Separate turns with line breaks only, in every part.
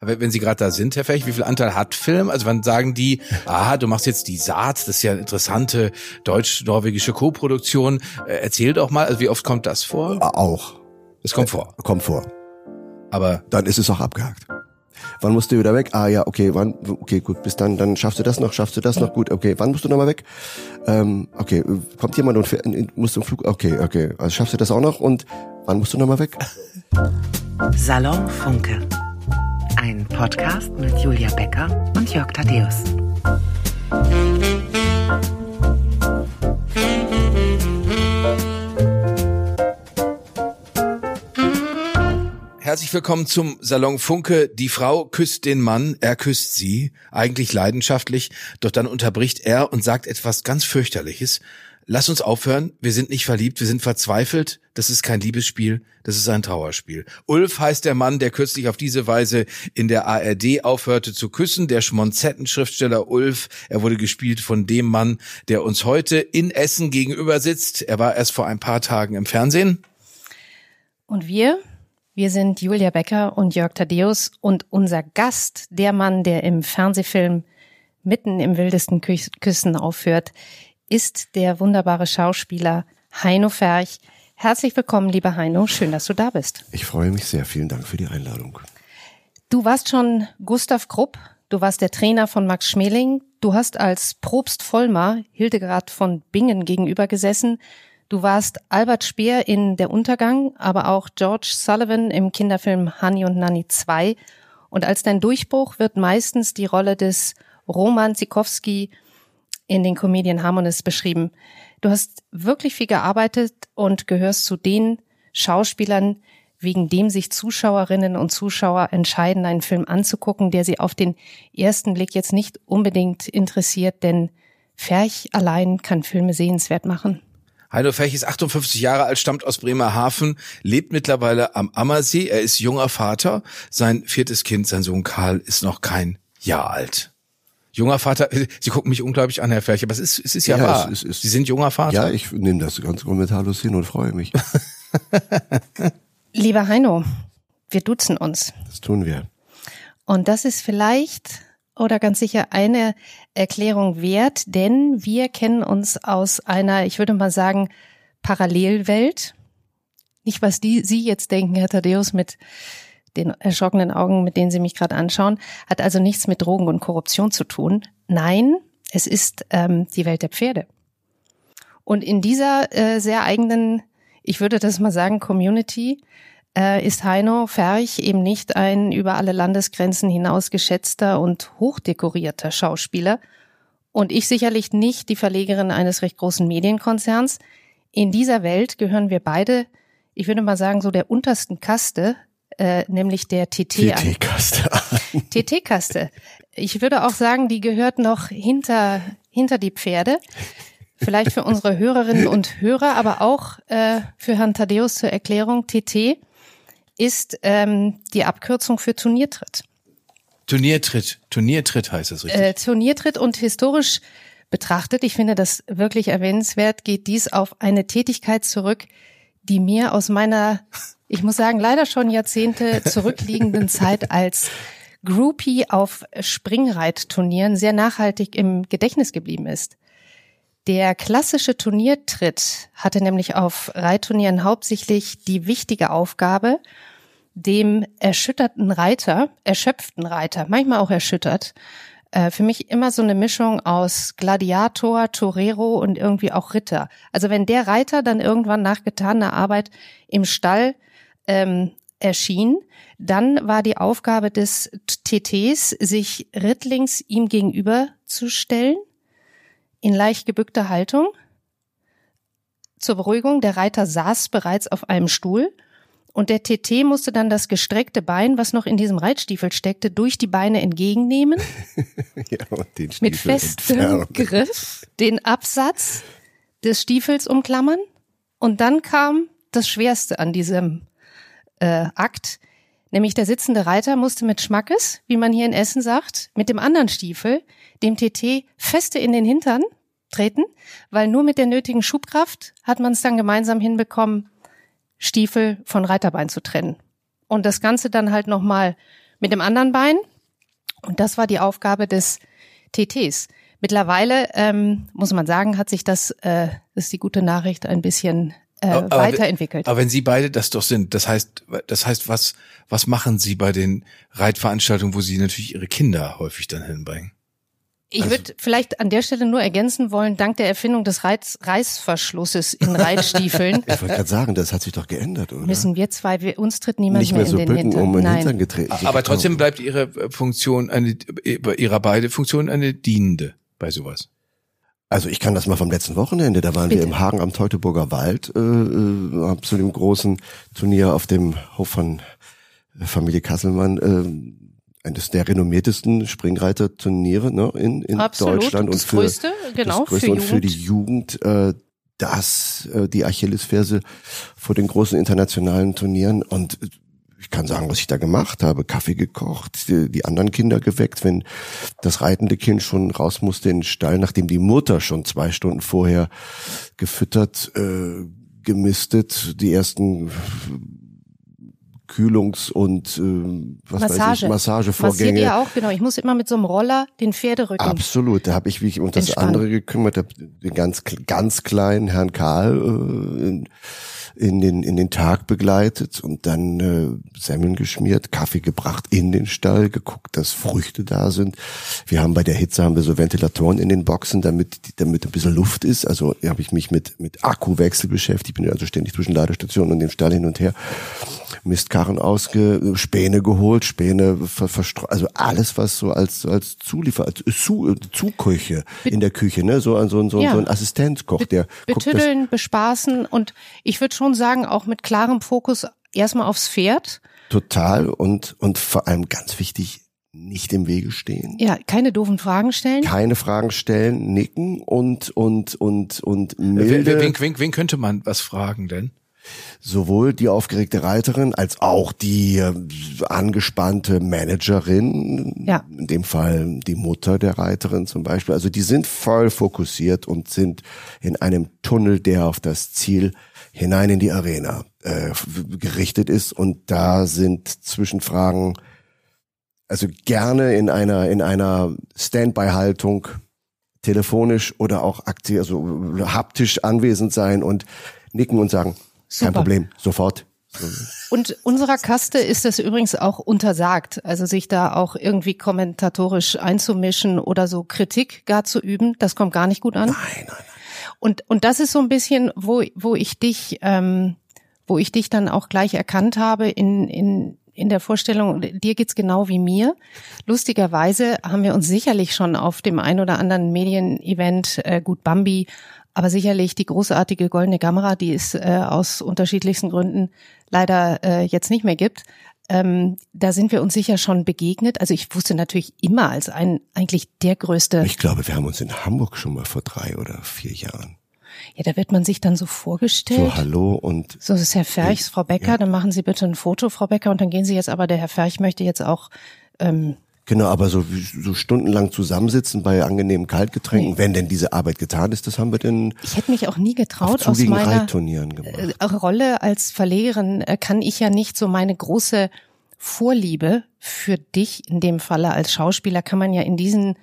Aber wenn Sie gerade da sind, Herr Fech, wie viel Anteil hat Film? Also wann sagen die, aha, du machst jetzt die Saat, das ist ja eine interessante deutsch-norwegische Co-Produktion. Äh, erzähl doch mal, also wie oft kommt das vor?
Auch.
Es kommt vor.
Kommt vor.
Aber
Dann ist es auch abgehakt. Wann musst du wieder weg? Ah ja, okay, wann? Okay, gut, bis dann. Dann schaffst du das noch, schaffst du das noch? Gut, okay. Wann musst du nochmal weg? Ähm, okay, kommt jemand und musst du im Flug? Okay, okay. Also schaffst du das auch noch? Und wann musst du nochmal weg?
Salon Funke. Ein Podcast mit Julia Becker und Jörg Thaddeus.
Herzlich willkommen zum Salon Funke. Die Frau küsst den Mann, er küsst sie, eigentlich leidenschaftlich, doch dann unterbricht er und sagt etwas ganz fürchterliches. Lass uns aufhören, wir sind nicht verliebt, wir sind verzweifelt, das ist kein Liebesspiel, das ist ein Trauerspiel. Ulf heißt der Mann, der kürzlich auf diese Weise in der ARD aufhörte zu küssen, der Schmonzetten-Schriftsteller Ulf. Er wurde gespielt von dem Mann, der uns heute in Essen gegenüber sitzt. Er war erst vor ein paar Tagen im Fernsehen.
Und wir, wir sind Julia Becker und Jörg Thaddeus und unser Gast, der Mann, der im Fernsehfilm mitten im wildesten Kü- Küssen aufhört, ist der wunderbare Schauspieler Heino Ferch. Herzlich willkommen, lieber Heino. Schön, dass du da bist.
Ich freue mich sehr. Vielen Dank für die Einladung.
Du warst schon Gustav Krupp. Du warst der Trainer von Max Schmeling. Du hast als Probst Vollmar Hildegard von Bingen gegenüber gesessen. Du warst Albert Speer in Der Untergang, aber auch George Sullivan im Kinderfilm Honey und Nanny 2. Und als dein Durchbruch wird meistens die Rolle des Roman Zikowski in den Comedian Harmonists beschrieben. Du hast wirklich viel gearbeitet und gehörst zu den Schauspielern, wegen dem sich Zuschauerinnen und Zuschauer entscheiden, einen Film anzugucken, der sie auf den ersten Blick jetzt nicht unbedingt interessiert, denn Ferch allein kann Filme sehenswert machen.
Heino Fech ist 58 Jahre alt, stammt aus Bremerhaven, lebt mittlerweile am Ammersee. Er ist junger Vater. Sein viertes Kind, sein Sohn Karl, ist noch kein Jahr alt. Junger Vater, Sie gucken mich unglaublich an, Herr Ferch, aber es ist, es ist ja,
Ja,
wahr.
es es-
Sie sind junger Vater.
Ja, ich nehme das ganz kommentarlos hin und freue mich.
Lieber Heino, wir duzen uns.
Das tun wir.
Und das ist vielleicht oder ganz sicher eine Erklärung wert, denn wir kennen uns aus einer, ich würde mal sagen, Parallelwelt. Nicht, was die Sie jetzt denken, Herr Thaddeus, mit den erschrockenen Augen, mit denen Sie mich gerade anschauen, hat also nichts mit Drogen und Korruption zu tun. Nein, es ist ähm, die Welt der Pferde. Und in dieser äh, sehr eigenen, ich würde das mal sagen, Community, äh, ist Heino Ferch eben nicht ein über alle Landesgrenzen hinaus geschätzter und hochdekorierter Schauspieler und ich sicherlich nicht die Verlegerin eines recht großen Medienkonzerns. In dieser Welt gehören wir beide, ich würde mal sagen, so der untersten Kaste, äh, nämlich der TT.
TT-Kaste.
TT-Kaste. Ich würde auch sagen, die gehört noch hinter, hinter die Pferde. Vielleicht für unsere Hörerinnen und Hörer, aber auch äh, für Herrn Thaddeus zur Erklärung. TT ist ähm, die Abkürzung für Turniertritt.
Turniertritt, Turniertritt heißt es richtig.
Äh, Turniertritt und historisch betrachtet, ich finde das wirklich erwähnenswert, geht dies auf eine Tätigkeit zurück, die mir aus meiner, ich muss sagen, leider schon Jahrzehnte zurückliegenden Zeit als Groupie auf Springreitturnieren sehr nachhaltig im Gedächtnis geblieben ist. Der klassische Turniertritt hatte nämlich auf Reitturnieren hauptsächlich die wichtige Aufgabe, dem erschütterten Reiter, erschöpften Reiter, manchmal auch erschüttert, äh, für mich immer so eine Mischung aus Gladiator, Torero und irgendwie auch Ritter. Also wenn der Reiter dann irgendwann nach getaner Arbeit im Stall ähm, erschien, dann war die Aufgabe des TTs, sich rittlings ihm gegenüber zu stellen, in leicht gebückter Haltung. Zur Beruhigung, der Reiter saß bereits auf einem Stuhl und der TT musste dann das gestreckte Bein, was noch in diesem Reitstiefel steckte, durch die Beine entgegennehmen,
ja, und den
mit
Stiefel
festem
entfernen.
Griff den Absatz des Stiefels umklammern. Und dann kam das Schwerste an diesem äh, Akt, nämlich der sitzende Reiter musste mit Schmackes, wie man hier in Essen sagt, mit dem anderen Stiefel, dem TT, feste in den Hintern treten, weil nur mit der nötigen Schubkraft hat man es dann gemeinsam hinbekommen, Stiefel von Reiterbein zu trennen. Und das Ganze dann halt nochmal mit dem anderen Bein. Und das war die Aufgabe des TTs. Mittlerweile ähm, muss man sagen, hat sich das, äh, das ist die gute Nachricht, ein bisschen äh,
Aber-
weiterentwickelt.
Aber wenn Sie beide das doch sind, das heißt, das heißt, was, was machen Sie bei den Reitveranstaltungen, wo Sie natürlich Ihre Kinder häufig dann hinbringen?
Ich
Also-
würde vielleicht an der Stelle nur ergänzen wollen, dank der Erfindung des Reiz Reißverschlusses in Reitstiefeln
Ich wollte gerade sagen, das hat sich doch geändert, oder?
müssen wir zwei, wir, uns tritt niemand
Nicht mehr so
in den
bücken,
Hintern.
um in den
Nein.
Hintern getreten.
Aber trotzdem bleibt Ihre äh, Funktion eine, Ihrer beide Funktion eine dienende bei sowas.
Also ich kann das mal vom letzten Wochenende, da waren wir
Bitte.
im Hagen am Teutoburger Wald äh, äh, zu dem großen Turnier auf dem Hof von äh, Familie Kasselmann, äh, eines der renommiertesten Springreiterturniere ne, in, in
Absolut.
Deutschland
das
und für
größte, genau,
das größte
für
und für die
Jugend.
Jugend äh, das äh, die Achillesferse vor den großen internationalen Turnieren und ich kann sagen, was ich da gemacht habe. Kaffee gekocht, die, die anderen Kinder geweckt, wenn das reitende Kind schon raus musste in den Stall, nachdem die Mutter schon zwei Stunden vorher gefüttert, äh, gemistet, die ersten Kühlungs- und äh, was weiß
Massage.
ich,
Massiert
Massagevorgänge.
ihr auch, genau. Ich muss immer mit so einem Roller den Pferderücken.
Absolut, da habe ich mich um das andere gekümmert, hab den ganz ganz kleinen Herrn Karl äh, in, in den in den Tag begleitet und dann äh, Semmeln geschmiert, Kaffee gebracht in den Stall, geguckt, dass Früchte da sind. Wir haben bei der Hitze haben wir so Ventilatoren in den Boxen, damit damit ein bisschen Luft ist. Also habe ich mich mit mit Akkuwechsel beschäftigt, bin also ständig zwischen Ladestationen und dem Stall hin und her. Mistkarren ausge, Späne geholt, Späne ver, verstreut, also alles, was so als, als Zuliefer, als Zu, Zuköche in der Küche, ne, so ein, so ein, so
Ja.
so ein Assistenzkoch, der guckt,
betüddeln, bespaßen und ich würde schon sagen, auch mit klarem Fokus erstmal aufs Pferd.
total und, und vor allem ganz wichtig, nicht im Wege stehen.
Ja, keine doofen Fragen stellen.
Keine Fragen stellen, nicken und, und, und, und
Wen,
milde.
wen, wen, wen könnte man was fragen denn?
sowohl die aufgeregte Reiterin als auch die äh, angespannte Managerin,
Ja.
in dem Fall die Mutter der Reiterin zum Beispiel. Also die sind voll fokussiert und sind in einem Tunnel, der auf das Ziel hinein in die Arena äh, gerichtet ist. Und da sind Zwischenfragen, also gerne in einer in einer Standby-Haltung telefonisch oder auch aktiv, also haptisch anwesend sein und nicken und sagen, kein
Super.
Problem, sofort.
Und unserer Kaste ist es übrigens auch untersagt, also sich da auch irgendwie kommentatorisch einzumischen oder so Kritik gar zu üben. Das kommt gar nicht gut an.
Nein, nein.
Und, und das ist so ein bisschen, wo, wo ich dich, ähm, wo ich dich dann auch gleich erkannt habe in, in, in der Vorstellung, dir geht's genau wie mir. Lustigerweise haben wir uns sicherlich schon auf dem ein oder anderen Medienevent, äh, gut Bambi, aber sicherlich die großartige goldene Kamera, die es äh, aus unterschiedlichsten Gründen leider äh, jetzt nicht mehr gibt. Ähm, da sind wir uns sicher schon begegnet. Also ich wusste natürlich immer als ein eigentlich der größte
Ich glaube, wir haben uns in Hamburg schon mal vor drei oder vier Jahren.
Ja, da wird man sich dann so vorgestellt.
So, hallo und
So, das ist Herr Ferchs, Frau Becker, dann machen Sie bitte ein Foto, Frau Becker, und dann gehen Sie jetzt aber, der Herr Ferch möchte jetzt auch, ähm,
genau, aber so, so stundenlang zusammensitzen bei angenehmen Kaltgetränken, wenn denn diese Arbeit getan ist, das haben wir denn
ich hätte mich auch nie getraut, aus meiner äh, Rolle als Verlegerin äh, kann ich ja nicht so meine große Vorliebe für dich, in dem Falle als Schauspieler, kann man ja in diesen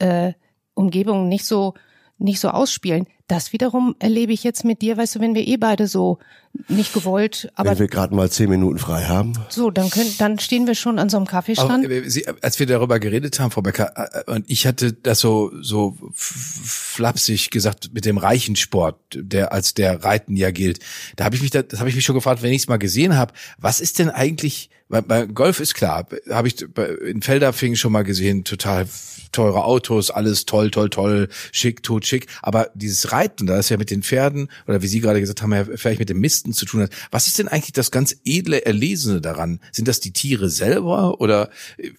äh, Umgebungen nicht so nicht so ausspielen. Das wiederum erlebe ich jetzt mit dir, weißt du, wenn wir eh beide so nicht gewollt, aber
wenn wir gerade mal zehn Minuten frei haben.
so, dann können, dann stehen wir schon an so einem Kaffeestand.
äh, Sie, als wir darüber geredet haben, Frau Becker, äh, und ich hatte das so so flapsig gesagt mit dem Reichensport, der als der Reiten ja gilt. Da habe ich mich, da, das habe ich mich schon gefragt, wenn ich es mal gesehen habe, was ist denn eigentlich? Bei, bei Golf ist klar, habe ich in Felderfingen schon mal gesehen, total teure Autos, alles toll, toll, toll, schick, tot, schick. Aber dieses Reiten, da ist ja mit den Pferden oder wie Sie gerade gesagt haben, ja vielleicht mit dem Misten zu tun hat. Was ist denn eigentlich das ganz edle Erlesene daran? Sind das die Tiere selber oder äh,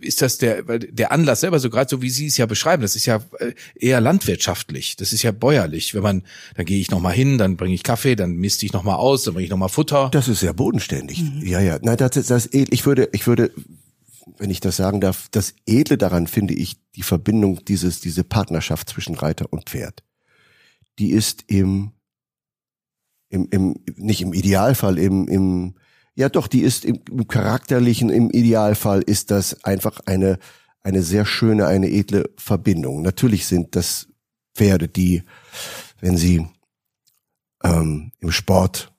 ist das der weil der Anlass selber so gerade so wie Sie es ja beschreiben? Das ist ja äh, eher landwirtschaftlich. Das ist ja bäuerlich. Wenn man dann gehe ich noch mal hin, dann bringe ich Kaffee, dann misste ich noch mal aus, dann bringe ich noch mal Futter.
Das ist sehr bodenständig.
Mhm.
Ja, ja. Nein, das ist das edel. Ich würde, ich würde, wenn ich das sagen darf, das Edle daran finde ich die Verbindung dieses, diese Partnerschaft zwischen Reiter und Pferd. Die ist im, im, im, nicht im Idealfall, im, im, Ja, doch, die ist im, im charakterlichen, im Idealfall ist das einfach eine, eine sehr schöne, eine edle Verbindung. Natürlich sind das Pferde, die, wenn sie ähm, im Sport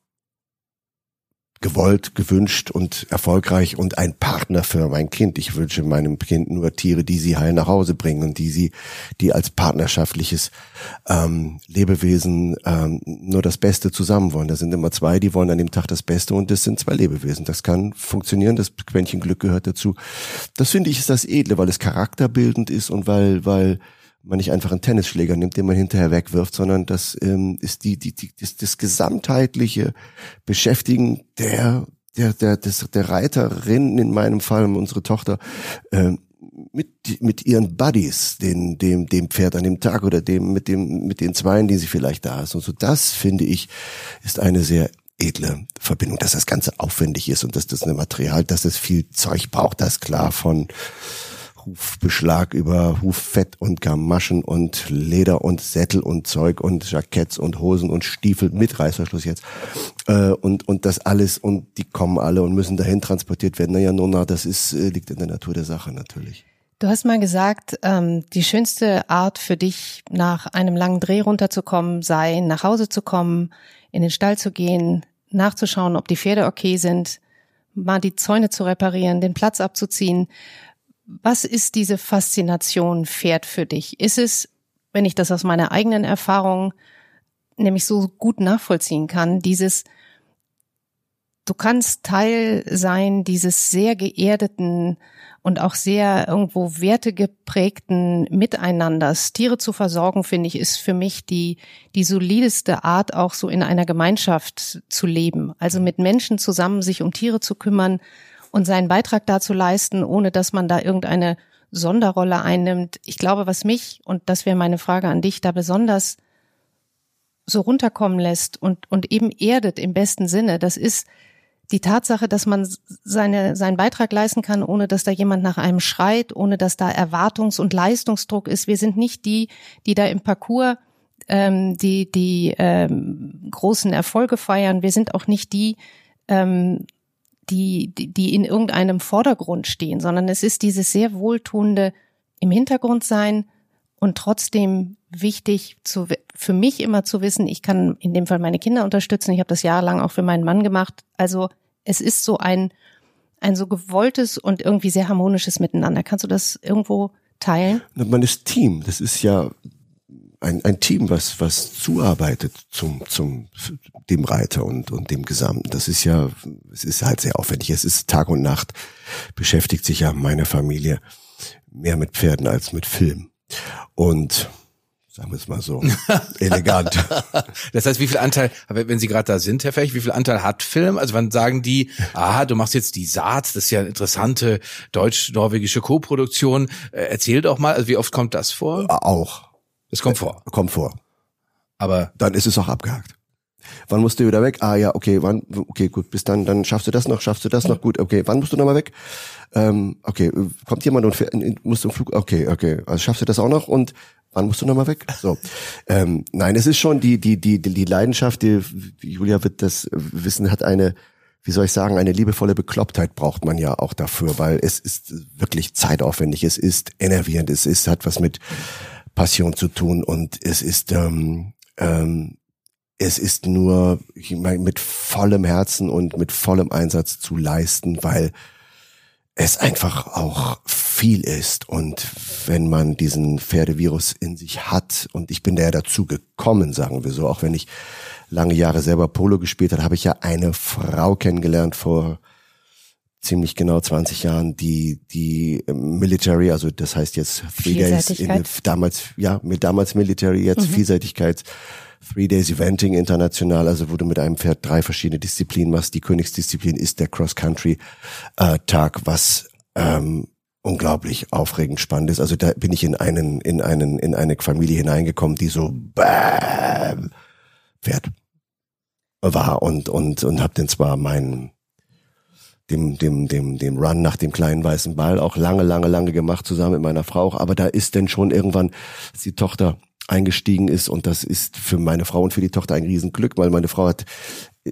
gewollt, gewünscht und erfolgreich und ein Partner für mein Kind. Ich wünsche meinem Kind nur Tiere, die sie heil nach Hause bringen und die sie, die als partnerschaftliches ähm, Lebewesen ähm, nur das Beste zusammen wollen. Da sind immer zwei, die wollen an dem Tag das Beste und das sind zwei Lebewesen. Das kann funktionieren, das Quäntchen Glück gehört dazu. Das finde ich ist das Edle, weil es charakterbildend ist und weil, weil man nicht einfach einen Tennisschläger nimmt, den man hinterher wegwirft, sondern das ähm, ist die, die, die das, das gesamtheitliche Beschäftigen der der der des, der Reiterin in meinem Fall unsere Tochter äh, mit mit ihren Buddies, den dem dem Pferd an dem Tag oder dem mit dem mit den Zweien, die sie vielleicht da ist. Und so das finde ich ist eine sehr edle Verbindung, dass das Ganze aufwendig ist und dass das eine Material, dass es viel Zeug braucht, das klar von Hufbeschlag über Huffett und Gamaschen und Leder und Sättel und Zeug und Jacketts und Hosen und Stiefel mit Reißverschluss jetzt. Äh, und, und das alles und die kommen alle und müssen dahin transportiert werden. Naja, Nona, das ist, äh, liegt in der Natur der Sache natürlich.
Du hast mal gesagt, ähm, die schönste Art für dich, nach einem langen Dreh runterzukommen, sei, nach Hause zu kommen, in den Stall zu gehen, nachzuschauen, ob die Pferde okay sind, mal die Zäune zu reparieren, den Platz abzuziehen. Was ist diese Faszination Pferd für dich? Ist es, wenn ich das aus meiner eigenen Erfahrung nämlich so gut nachvollziehen kann, dieses, du kannst Teil sein dieses sehr geerdeten und auch sehr irgendwo wertegeprägten Miteinanders. Tiere zu versorgen, finde ich, ist für mich die, die solideste Art, auch so in einer Gemeinschaft zu leben. Also mit Menschen zusammen sich um Tiere zu kümmern und seinen Beitrag dazu leisten, ohne dass man da irgendeine Sonderrolle einnimmt. Ich glaube, was mich, und das wäre meine Frage an dich, da besonders so runterkommen lässt und, und eben erdet im besten Sinne, das ist die Tatsache, dass man seine, seinen Beitrag leisten kann, ohne dass da jemand nach einem schreit, ohne dass da Erwartungs- und Leistungsdruck ist. Wir sind nicht die, die da im Parcours ähm, die, die ähm, großen Erfolge feiern. Wir sind auch nicht die, ähm, die, die, die in irgendeinem Vordergrund stehen, sondern es ist dieses sehr wohltuende im Hintergrund sein und trotzdem wichtig zu, für mich immer zu wissen, ich kann in dem Fall meine Kinder unterstützen. Ich habe das jahrelang auch für meinen Mann gemacht. Also es ist so ein, ein so gewolltes und irgendwie sehr harmonisches Miteinander. Kannst du das irgendwo teilen?
Man ist Team. Das ist ja ein, ein Team, was, was zuarbeitet zum, zum, dem Reiter und, und dem Gesamten. Das ist ja, es ist halt sehr aufwendig. Es ist Tag und Nacht beschäftigt sich ja meine Familie mehr mit Pferden als mit Film. Und sagen wir es mal so, elegant.
Das heißt, wie viel Anteil, wenn Sie gerade da sind, Herr Fech, wie viel Anteil hat Film? Also wann sagen die, aha, du machst jetzt die Saat, das ist ja eine interessante deutsch-norwegische Co-Produktion. Äh, erzähl doch mal, also wie oft kommt das vor?
Auch.
Es kommt vor.
Kommt vor.
Aber
dann ist es auch abgehakt. Wann musst du wieder weg? Ah ja, okay, wann? Okay, gut, bis dann, dann schaffst du das noch, schaffst du das noch, gut, okay, wann musst du nochmal weg? Ähm, okay, kommt jemand und fährt, musst du im Flug, okay, okay, also schaffst du das auch noch und wann musst du nochmal weg? So, ähm, nein, es ist schon die die die die Leidenschaft, die Julia wird das wissen, hat eine wie soll ich sagen, eine liebevolle Beklopptheit braucht man ja auch dafür, weil es ist wirklich zeitaufwendig, es ist enervierend, es ist hat was mit Passion zu tun und es ist ähm, ähm, es ist nur ich mein, mit vollem Herzen und mit vollem Einsatz zu leisten, weil es einfach auch viel ist. Und wenn man diesen Pferdevirus in sich hat und ich bin da ja dazu gekommen, sagen wir so, auch wenn ich lange Jahre selber Polo gespielt habe, habe ich ja eine Frau kennengelernt vor ziemlich genau 20 Jahren die die Military, also das heißt jetzt Three Days in, damals ja mit damals Military jetzt mhm. Vielseitigkeit Three Days Eventing international, also wo du mit einem Pferd drei verschiedene Disziplinen machst. Die Königsdisziplin ist der Cross Country äh, Tag, was ähm, unglaublich aufregend spannend ist. Also da bin ich in einen in einen in eine Familie hineingekommen, die so bam, Pferd war und und und habe den zwar meinen dem, dem, dem, dem Run nach dem kleinen weißen Ball auch lange, lange, lange gemacht, zusammen mit meiner Frau. Aber da ist denn schon irgendwann die Tochter eingestiegen ist und das ist für meine Frau und für die Tochter ein Riesenglück, weil meine Frau hat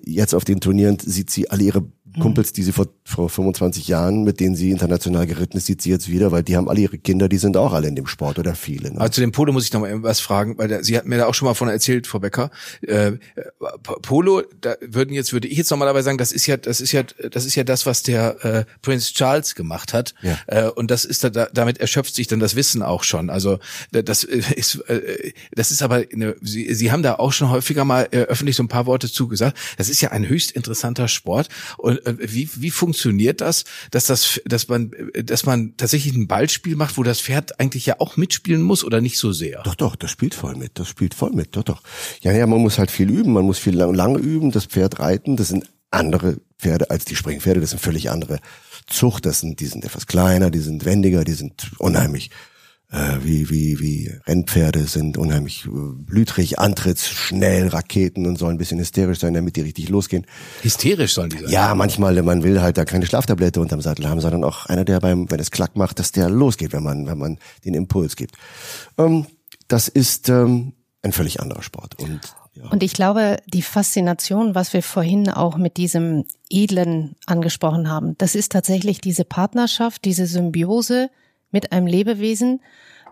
jetzt auf den Turnieren sieht sie alle ihre Kumpels, die sie vor, vor 25 Jahren, mit denen sie international geritten ist, sieht sie jetzt wieder, weil die haben alle ihre Kinder, die sind auch alle in dem Sport oder viele. Ne?
Also zu dem Polo muss ich noch mal was fragen, weil der, sie hat mir da auch schon mal von erzählt, Frau Becker. Äh, Polo, da würden jetzt würde ich jetzt normalerweise sagen, das ist ja das ist ja das ist ja das, was der äh, Prince Charles gemacht hat.
Ja.
Äh, und das ist da, damit erschöpft sich dann das Wissen auch schon. Also das ist äh, das ist aber eine, sie, sie haben da auch schon häufiger mal äh, öffentlich so ein paar Worte zugesagt. Das ist ja ein höchst interessanter Sport. Und äh, wie wie funktioniert das, dass das dass man dass man tatsächlich ein Ballspiel macht, wo das Pferd eigentlich ja auch mitspielen muss oder nicht so sehr?
Doch, doch, das spielt voll mit. Das spielt voll mit. Doch, doch. Ja, ja, man muss halt viel üben. Man muss viel lang, lange üben. Das Pferd reiten. Das sind andere Pferde als die Springpferde. Das sind völlig andere Zucht. Das sind, die sind etwas kleiner, die sind wendiger, die sind unheimlich äh, wie, wie, wie Rennpferde sind unheimlich äh, blütrig, antritts, schnell, Raketen und sollen ein bisschen hysterisch sein, damit die richtig losgehen.
Hysterisch sollen die sein?
Ja, manchmal, man will halt da keine Schlaftablette unterm Sattel haben, sondern auch einer, der beim, wenn es klack macht, dass der losgeht, wenn man, wenn man den Impuls gibt. Ähm, das ist ähm, ein völlig anderer Sport. Und
ja. Und ich glaube, die Faszination, was wir vorhin auch mit diesem Edlen angesprochen haben, das ist tatsächlich diese Partnerschaft, diese Symbiose mit einem Lebewesen,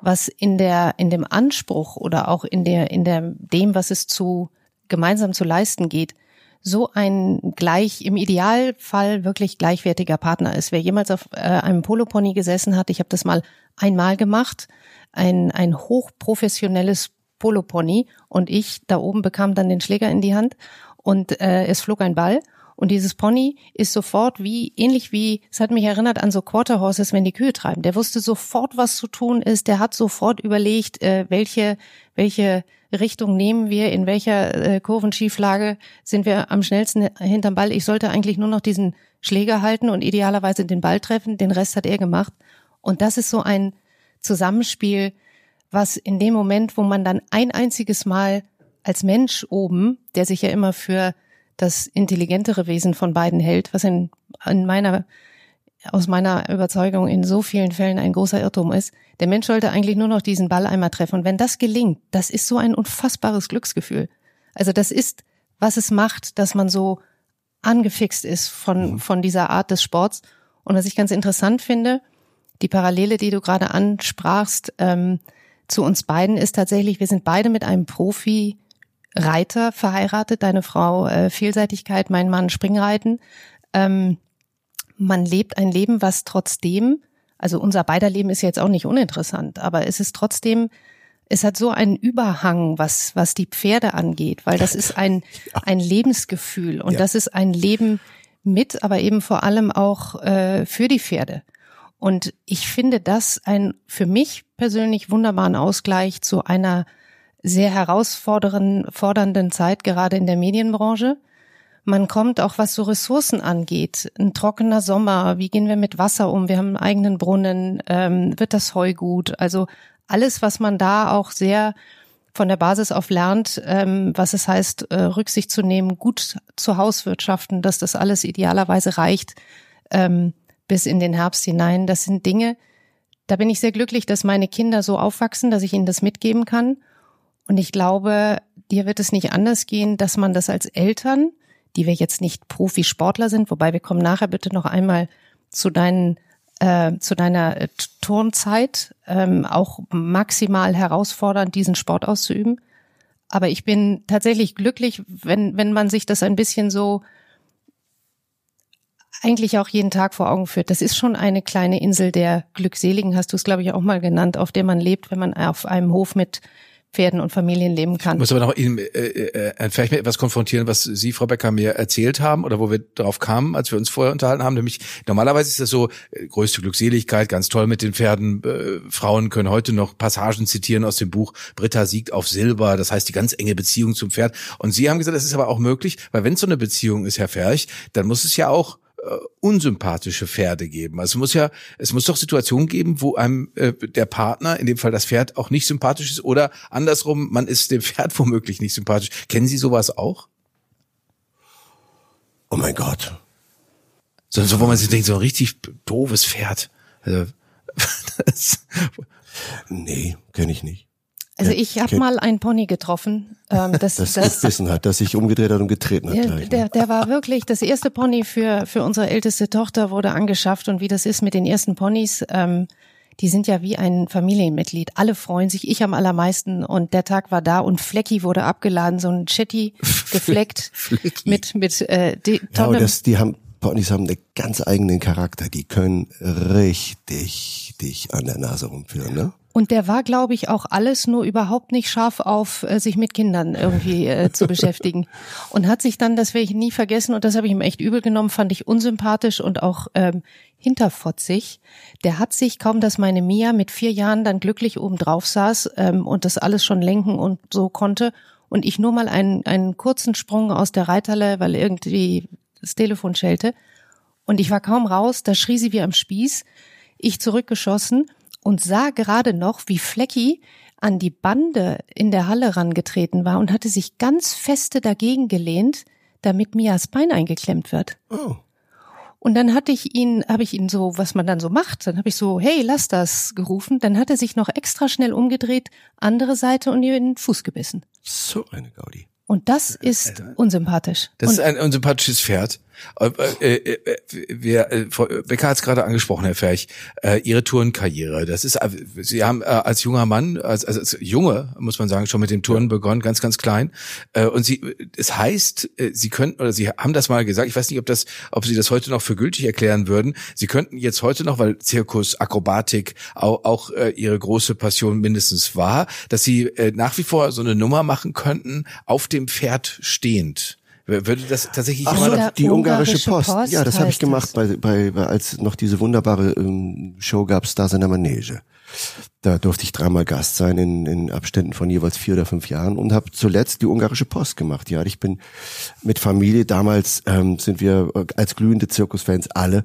was in der, in dem Anspruch oder auch in der, in der, dem, was es zu, gemeinsam zu leisten geht, so ein gleich, im Idealfall wirklich gleichwertiger Partner ist. Wer jemals auf äh, einem Polopony gesessen hat, ich habe das mal einmal gemacht, ein, ein hochprofessionelles Polopony und ich da oben bekam dann den Schläger in die Hand und äh, es flog ein Ball und dieses Pony ist sofort wie, ähnlich wie, es hat mich erinnert an so Quarter Horses, wenn die Kühe treiben. Der wusste sofort, was zu tun ist. Der hat sofort überlegt, äh, welche, welche Richtung nehmen wir, in welcher äh, Kurvenschieflage sind wir am schnellsten hinterm Ball. Ich sollte eigentlich nur noch diesen Schläger halten und idealerweise den Ball treffen. Den Rest hat er gemacht. Und das ist so ein Zusammenspiel, was in dem Moment, wo man dann ein einziges Mal als Mensch oben, der sich ja immer für das intelligentere Wesen von beiden hält, was in, in meiner aus meiner Überzeugung in so vielen Fällen ein großer Irrtum ist. Der Mensch sollte eigentlich nur noch diesen Ball einmal treffen. Und wenn das gelingt, das ist so ein unfassbares Glücksgefühl. Also das ist, was es macht, dass man so angefixt ist von, mhm. von dieser Art des Sports. Und was ich ganz interessant finde, die Parallele, die du gerade ansprachst, ähm, zu uns beiden ist tatsächlich, wir sind beide mit einem Profi Reiter verheiratet, deine Frau äh, Vielseitigkeit, mein Mann Springreiten. Ähm, man lebt ein Leben, was trotzdem, also unser beider Leben ist jetzt auch nicht uninteressant, aber es ist trotzdem, es hat so einen Überhang, was, was die Pferde angeht, weil das ist ein, ein Lebensgefühl und ja. das ist ein Leben mit, aber eben vor allem auch äh, für die Pferde. Und ich finde das ein für mich persönlich wunderbaren Ausgleich zu einer sehr herausfordernden Zeit, gerade in der Medienbranche. Man kommt auch, was so Ressourcen angeht. Ein trockener Sommer, wie gehen wir mit Wasser um? Wir haben einen eigenen Brunnen, ähm, wird das Heu gut? Also alles, was man da auch sehr von der Basis auf lernt, ähm, was es heißt, äh, Rücksicht zu nehmen, gut zu Hauswirtschaften, dass das alles idealerweise reicht ähm, bis in den Herbst hinein. Das sind Dinge, da bin ich sehr glücklich, dass meine Kinder so aufwachsen, dass ich ihnen das mitgeben kann. Und ich glaube, dir wird es nicht anders gehen, dass man das als Eltern, die wir jetzt nicht Profisportler sind, wobei wir kommen nachher bitte noch einmal zu deinen äh, zu deiner äh, Turnzeit ähm, auch maximal herausfordernd, diesen Sport auszuüben. Aber ich bin tatsächlich glücklich, wenn, wenn man sich das ein bisschen so eigentlich auch jeden Tag vor Augen führt. Das ist schon eine kleine Insel der Glückseligen, hast du es, glaube ich, auch mal genannt, auf der man lebt, wenn man auf einem Hof mit Pferden und Familien leben kann.
Ich muss aber noch Ihnen äh, äh, vielleicht mit etwas konfrontieren, was Sie, Frau Becker, mir erzählt haben oder wo wir darauf kamen, als wir uns vorher unterhalten haben. Nämlich normalerweise ist das so äh, größte Glückseligkeit, ganz toll mit den Pferden. Äh, Frauen können heute noch Passagen zitieren aus dem Buch Britta siegt auf Silber. Das heißt die ganz enge Beziehung zum Pferd. Und Sie haben gesagt, das ist aber auch möglich, weil wenn es so eine Beziehung ist, Herr Ferch, dann muss es ja auch äh, unsympathische Pferde geben. Also es muss ja, es muss doch Situationen geben, wo einem äh, der Partner, in dem Fall das Pferd, auch nicht sympathisch ist oder andersrum, man ist dem Pferd womöglich nicht sympathisch. Kennen Sie sowas auch?
Oh mein Gott.
So, so wo man sich denkt, so ein richtig doofes Pferd. Also,
nee, kenne ich nicht.
Also ich habe mal einen Pony getroffen. Ähm, das,
Das,
das,
gebissen hat, das sich umgedreht hat und getreten hat
der,
gleich.
der,
Ne?
der war wirklich das erste Pony für für unsere älteste Tochter wurde angeschafft und wie das ist mit den ersten Ponys, ähm, die sind ja wie ein Familienmitglied. Alle freuen sich, ich am allermeisten und der Tag war da und Flecki wurde abgeladen, so ein Chetty gefleckt mit mit äh, die
Ja, und das, die haben, Ponys haben einen ganz eigenen Charakter. Die können richtig dich an der Nase rumführen, ne?
Und der war, glaube ich, auch alles nur überhaupt nicht scharf auf, äh, sich mit Kindern irgendwie äh, zu beschäftigen. Und hat sich dann, das werde ich nie vergessen, und das habe ich ihm echt übel genommen, fand ich unsympathisch und auch ähm, hinterfotzig. Der hat sich, kaum dass meine Mia mit vier Jahren dann glücklich oben drauf saß ähm, und das alles schon lenken und so konnte, und ich nur mal einen, einen kurzen Sprung aus der Reiterle, weil irgendwie das Telefon schellte, und ich war kaum raus, da schrie sie wie am Spieß, ich zurückgeschossen und sah gerade noch, wie Flecki an die Bande in der Halle rangetreten war und hatte sich ganz feste dagegen gelehnt, damit Mias Bein eingeklemmt wird.
Oh.
Und dann hatte ich ihn, habe ich ihn so, was man dann so macht, dann habe ich so, hey, lass das gerufen. Dann hat er sich noch extra schnell umgedreht, andere Seite und ihr in den Fuß gebissen.
So eine Gaudi.
Und das ist unsympathisch.
Das
und
ist ein unsympathisches Pferd. Äh, äh, äh, wir, Frau Becker hat es gerade angesprochen, Herr Ferch, Ihre Tourenkarriere. Das ist, Sie haben als junger Mann, als, als, Junge, muss man sagen, schon mit dem Touren begonnen, ganz, ganz klein. Und Sie, es heißt, Sie könnten, oder Sie haben das mal gesagt, ich weiß nicht, ob das, ob Sie das heute noch für gültig erklären würden. Sie könnten jetzt heute noch, weil Zirkus, Akrobatik auch, auch Ihre große Passion mindestens war, dass Sie nach wie vor so eine Nummer machen könnten, auf dem Pferd stehend. Würde das tatsächlich
Ach
immer
so, die ungarische
ungarische
Post.
Post
Ja, das habe ich gemacht, bei, bei, bei, als noch diese wunderbare ähm, Show gab, Stars in der Manege. Da durfte ich dreimal Gast sein in, in Abständen von jeweils vier oder fünf Jahren und habe zuletzt die ungarische Post gemacht. Ja, ich bin mit Familie, damals ähm, sind wir äh, als glühende Zirkusfans alle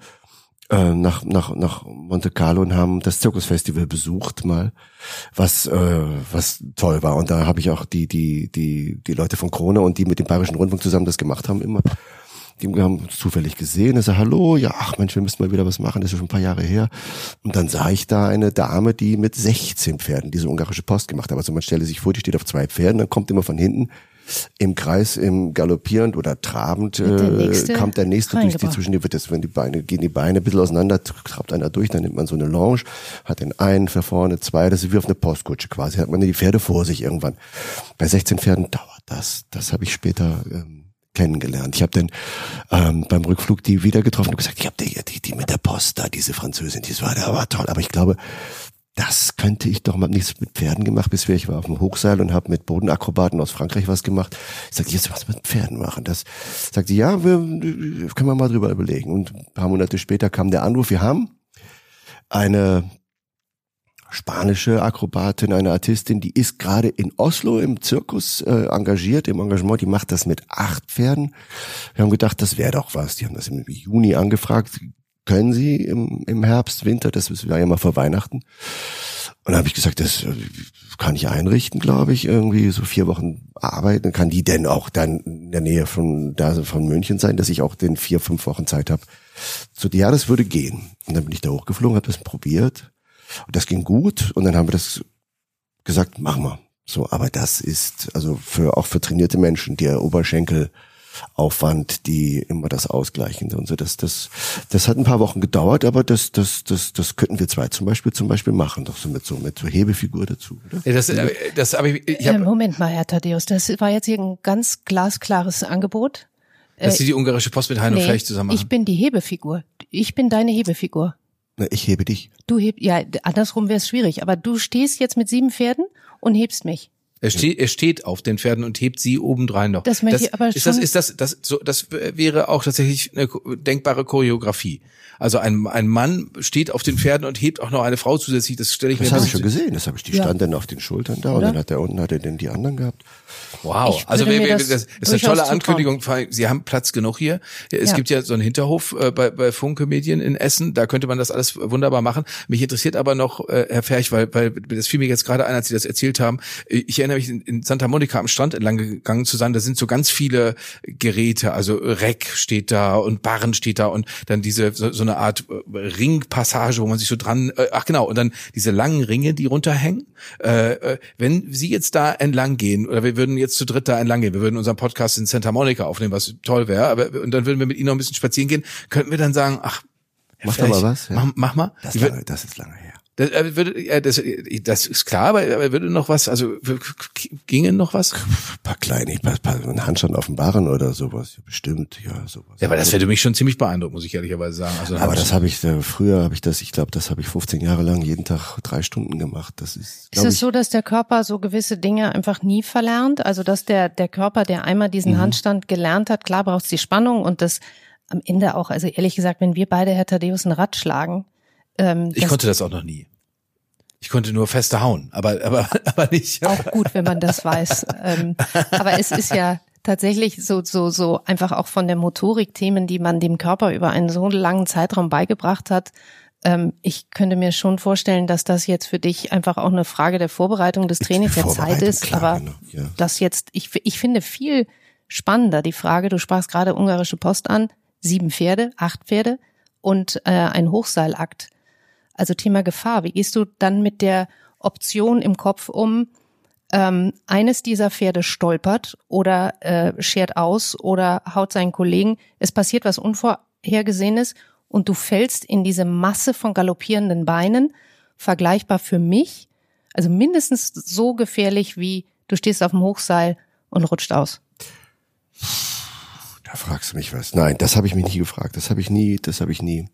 äh, nach, nach, nach Monte Carlo und haben das Zirkusfestival besucht mal, was, äh, was toll war. Und da habe ich auch die, die, die, die Leute von Krone und die mit dem Bayerischen Rundfunk zusammen das gemacht haben, immer die haben uns zufällig gesehen. Er sagt, hallo, ja, ach Mensch, wir müssen mal wieder was machen, das ist schon ein paar Jahre her. Und dann sah ich da eine Dame, die mit 16 Pferden diese ungarische Post gemacht hat. Also man stelle sich vor, die steht auf zwei Pferden, dann kommt immer von hinten im Kreis, im galoppierend oder trabend,
der
äh,
Nächste
kommt der nächste durch die zwischen die wird das, wenn die Beine, gehen die Beine ein bisschen auseinander, trabt einer durch, dann nimmt man so eine Lounge, hat den einen für vorne, zwei, das ist wie auf eine Postkutsche quasi, hat man die Pferde vor sich irgendwann. Bei 16 Pferden dauert das, das habe ich später ähm, kennengelernt. Ich habe dann ähm, beim Rückflug die wieder getroffen und gesagt, ich habe die, die, die mit der Post da, diese Französin, die war, da war toll, aber ich glaube, das könnte ich doch mal nichts mit Pferden gemacht, bis wir, ich war auf dem Hochseil und habe mit Bodenakrobaten aus Frankreich was gemacht. Ich sagte, jetzt was mit Pferden machen. Das sagte, ja, wir, können wir mal drüber überlegen. Und ein paar Monate später kam der Anruf, wir haben eine spanische Akrobatin, eine Artistin, die ist gerade in Oslo im Zirkus äh, engagiert, im Engagement, die macht das mit acht Pferden. Wir haben gedacht, das wäre doch was. Die haben das im Juni angefragt. Können Sie im, im Herbst, Winter, das ist ja immer vor Weihnachten. Und dann habe ich gesagt, das äh, kann ich einrichten, glaube ich, irgendwie so vier Wochen arbeiten. Kann die denn auch dann in der Nähe von da von München sein, dass ich auch den vier, fünf Wochen Zeit habe? So, ja, das würde gehen. Und dann bin ich da hochgeflogen, habe das probiert. Und das ging gut. Und dann haben wir das gesagt, machen wir. So, aber das ist also für auch für trainierte Menschen der Oberschenkelaufwand, die immer das ausgleichen und so. Das, das, das hat ein paar Wochen gedauert, aber das, das, das, das könnten wir zwei zum Beispiel zum Beispiel machen, doch so mit so mit so Hebefigur dazu. Oder?
Ja, das, äh, das habe ich, ich
äh,
hab,
Moment mal, Herr Thaddeus, das war jetzt hier ein ganz glasklares Angebot.
dass Sie die ungarische Post mit Heino Fleich zusammen machen.
ich bin die Hebefigur. Ich bin deine Hebefigur.
Na, ich hebe dich.
Du heb, ja, andersrum wäre es schwierig, aber du stehst jetzt mit sieben Pferden und hebst mich.
Er steht, er steht auf den Pferden und hebt sie obendrein noch.
Das möchte ich aber
ist das,
schon-
ist das, das, so, das wäre auch tatsächlich eine denkbare Choreografie. Also ein, ein Mann steht auf den Pferden und hebt auch noch eine Frau zusätzlich. Das stelle ich
Das
mir
habe
ein
ich schon gesehen. Das habe ich. Die
Ja.
stand dann auf den Schultern da und
Oder?
dann hat er unten hat er denn die anderen gehabt.
Wow. Also
mir
wir,
das
das ist eine tolle. Ankündigung. Sie haben Platz genug hier. Es
Ja.
gibt ja so einen Hinterhof äh, bei, bei Funke Medien in Essen. Da könnte man das alles wunderbar machen. Mich interessiert aber noch, äh, Herr Ferch, weil, weil das fiel mir jetzt gerade ein, als Sie das erzählt haben. Ich erinnere mich in, in Santa Monica am Strand entlang gegangen zu sein. Da sind so ganz viele Geräte, also Reck steht da und Barren steht da und dann diese so, so eine Art äh, Ringpassage, wo man sich so dran, äh, ach genau, und dann diese langen Ringe, die runterhängen. Äh, äh, wenn Sie jetzt da entlang gehen oder wir würden jetzt zu dritt da entlang gehen, wir würden unseren Podcast in Santa Monica aufnehmen, was toll wäre, aber und dann würden wir mit Ihnen noch ein bisschen spazieren gehen, könnten wir dann sagen, ach, ja,
Mach doch mal was, ja.
Mach, mach mal.
Das, lange, das ist lange her.
Das, äh, würde, äh, das, äh, das ist klar, aber, aber würde noch was, also ginge noch was?
Ein paar kleine, ein paar, paar Handstand auf dem Barren oder sowas. Ja, bestimmt, ja, sowas.
Ja, aber das hätte mich schon ziemlich beeindruckt, muss ich ehrlicherweise sagen. Also,
Aber das habe ich, äh, früher habe ich das, ich glaube, das habe ich 15 Jahre lang jeden Tag drei Stunden gemacht. Das ist,
Ist es
ich,
so, dass der Körper so gewisse Dinge einfach nie verlernt? Also dass der, der Körper, der einmal diesen Handstand gelernt hat, klar braucht es die Spannung und das am Ende auch, also ehrlich gesagt, wenn wir beide Herr Thaddeus ein Rad schlagen, ähm,
ich konnte das auch noch nie. Ich konnte nur feste hauen, aber, aber, aber nicht.
auch gut, wenn man das weiß. ähm, aber es ist ja tatsächlich so, so, so einfach auch von der Motorik Themen, die man dem Körper über einen so langen Zeitraum beigebracht hat. Ähm, ich könnte mir schon vorstellen, dass das jetzt für dich einfach auch eine Frage der Vorbereitung des Trainings der Zeit ist.
klar,
aber
genau, ja.
das jetzt, ich, ich finde viel spannender die Frage, du sprachst gerade ungarische Post an, sieben Pferde, acht Pferde und äh, ein Hochseilakt. Also Thema Gefahr. Wie gehst du dann mit der Option im Kopf um, ähm, eines dieser Pferde stolpert oder äh, schert aus oder haut seinen Kollegen, es passiert was Unvorhergesehenes und du fällst in diese Masse von galoppierenden Beinen, vergleichbar für mich, also mindestens so gefährlich wie du stehst auf dem Hochseil und rutscht aus.
da fragst du mich was. Nein, das habe ich mich nie gefragt. Das habe ich nie, das habe ich nie.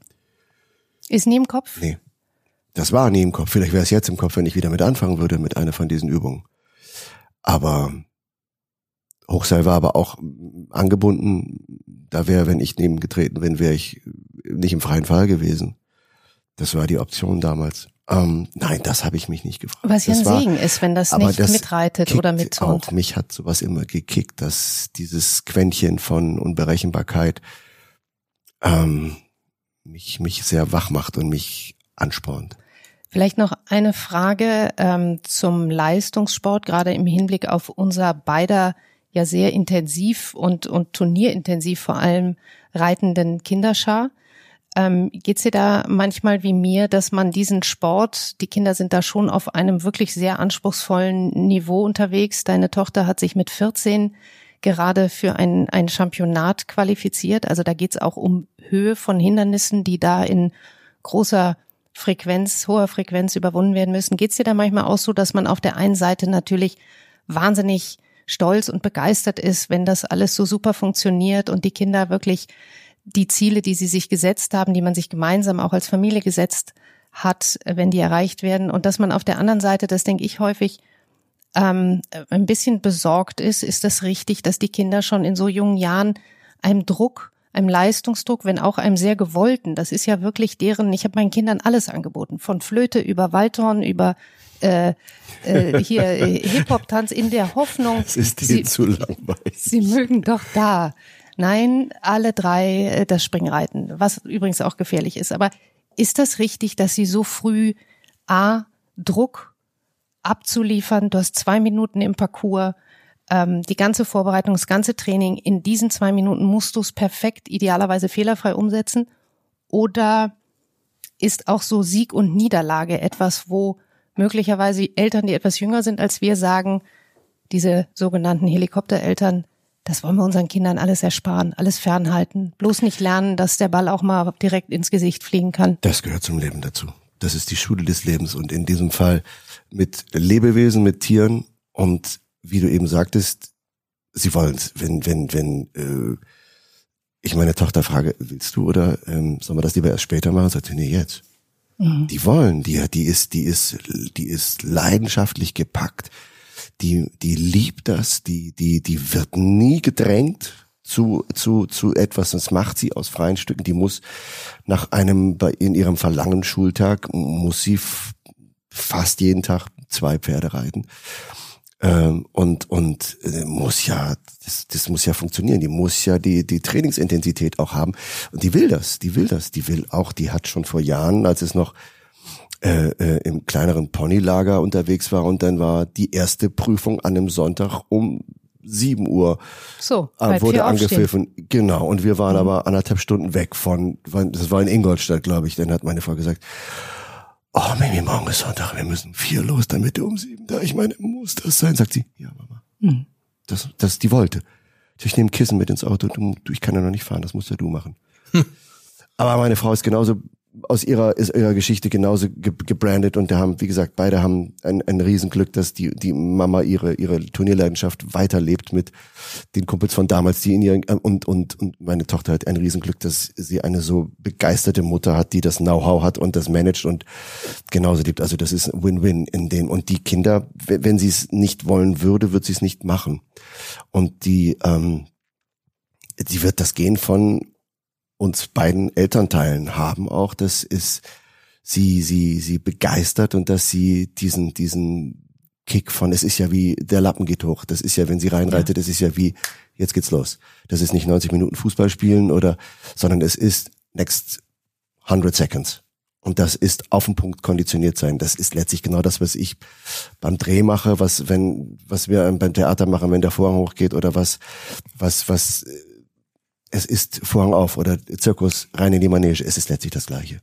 Ist nie im Kopf?
Nee. Das war nie im Kopf. Vielleicht wäre es jetzt im Kopf, wenn ich wieder mit anfangen würde mit einer von diesen Übungen. Aber Hochseil war aber auch angebunden. Da wäre, wenn ich neben getreten bin, wäre ich nicht im freien Fall gewesen. Das war die Option damals. Ähm, nein, das habe ich mich nicht gefragt.
Was ja ein
war,
Segen ist, wenn das nicht
das
mitreitet oder.
Auch mich hat sowas immer gekickt, dass dieses Quäntchen von Unberechenbarkeit ähm, mich, mich sehr wach macht und mich anspornt.
Vielleicht noch eine Frage ähm, zum Leistungssport, gerade im Hinblick auf unser beider ja sehr intensiv und, und turnierintensiv vor allem reitenden Kinderschar. Ähm, geht's dir da manchmal wie mir, dass man diesen Sport, die Kinder sind da schon auf einem wirklich sehr anspruchsvollen Niveau unterwegs. Deine Tochter hat sich mit 14 gerade für ein, ein Championat qualifiziert. Also da geht's auch um Höhe von Hindernissen, die da in großer Frequenz, hoher Frequenz überwunden werden müssen. Geht's dir da manchmal auch so, dass man auf der einen Seite natürlich wahnsinnig stolz und begeistert ist, wenn das alles so super funktioniert und die Kinder wirklich die Ziele, die sie sich gesetzt haben, die man sich gemeinsam auch als Familie gesetzt hat, wenn die erreicht werden. Und dass man auf der anderen Seite, das denke ich häufig, ähm, ein bisschen besorgt ist, ist das richtig, dass die Kinder schon in so jungen Jahren einem Druck, einem Leistungsdruck, wenn auch einem sehr gewollten, das ist ja wirklich deren, ich habe meinen Kindern alles angeboten, von Flöte über Waldhorn, über äh, äh, hier äh, Hip-Hop-Tanz in der Hoffnung,
Es ist
sie,
zu langweilig.
Sie mögen doch da. Nein, alle drei äh, das Springreiten, was übrigens auch gefährlich ist. Aber ist das richtig, dass Sie so früh A, Druck abzuliefern, du hast zwei Minuten im Parcours, ähm, die ganze Vorbereitung, das ganze Training, in diesen zwei Minuten musst du es perfekt, idealerweise fehlerfrei umsetzen? Oder ist auch so Sieg und Niederlage etwas, wo möglicherweise Eltern, die etwas jünger sind als wir, sagen, diese sogenannten Helikoptereltern, das wollen wir unseren Kindern alles ersparen, alles fernhalten. Bloß nicht lernen, dass der Ball auch mal direkt ins Gesicht fliegen kann.
Das gehört zum Leben dazu. Das ist die Schule des Lebens und in diesem Fall mit Lebewesen, mit Tieren und wie du eben sagtest, sie wollen es. Wenn, wenn, wenn äh, ich meine Tochter frage, willst du oder ähm, sollen wir das lieber erst später machen? Sagt sie, nee, jetzt. Die wollen, die, die ist, die ist, die ist leidenschaftlich gepackt. Die, die liebt das, die, die, die wird nie gedrängt zu, zu, zu etwas. Das macht sie aus freien Stücken. Die muss nach einem, bei, in ihrem verlangen Schultag, muss sie fast jeden Tag zwei Pferde reiten. Ähm, und und äh, muss ja, das, das muss ja funktionieren. Die muss ja die die Trainingsintensität auch haben. Und die will das, die will das, die will auch. Die hat schon vor Jahren, als es noch äh, äh, im kleineren Ponylager unterwegs war und dann war die erste Prüfung an einem Sonntag um 7 Uhr
So,
äh, wurde
aufstehen.
angepfiffen. Genau, und wir
Mhm.
waren aber anderthalb Stunden weg von, das war in Ingolstadt, glaube ich. Dann hat meine Frau gesagt, oh Mimi, morgen ist Sonntag, wir müssen vier los, damit du um sieben da. Ich meine, muss das sein? Sagt sie, ja Mama.
Mhm.
Das, das die wollte. Ich nehme Kissen mit ins Auto, du, du, ich kann ja noch nicht fahren, das musst ja du machen. Aber meine Frau ist genauso aus ihrer ist ihrer Geschichte genauso ge gebrandet und da haben, wie gesagt, beide haben ein, ein Riesenglück, dass die die Mama ihre ihre Turnierleidenschaft weiterlebt mit den Kumpels von damals, die in ihren und und und meine Tochter hat ein Riesenglück, dass sie eine so begeisterte Mutter hat, die das Know-how hat und das managt und genauso lebt. Also das ist Win-Win in dem und die Kinder, wenn wenn sie es nicht wollen würde, wird sie es nicht machen und die ähm, sie wird das Gehen von uns beiden Elternteilen haben auch, das ist sie, sie, sie begeistert und dass sie diesen, diesen Kick von, es ist ja wie, der Lappen geht hoch. Das ist ja, wenn sie reinreitet, das ist ja wie, jetzt geht's los. Das ist nicht 90 Minuten Fußball spielen oder, sondern es ist next 100 seconds. Und das ist auf den Punkt konditioniert sein. Das ist letztlich genau das, was ich beim Dreh mache, was, wenn, was wir beim Theater machen, wenn der Vorhang hochgeht oder was, was, was, äh, es ist Vorhang auf oder Zirkus rein in die Manege, es ist letztlich das Gleiche.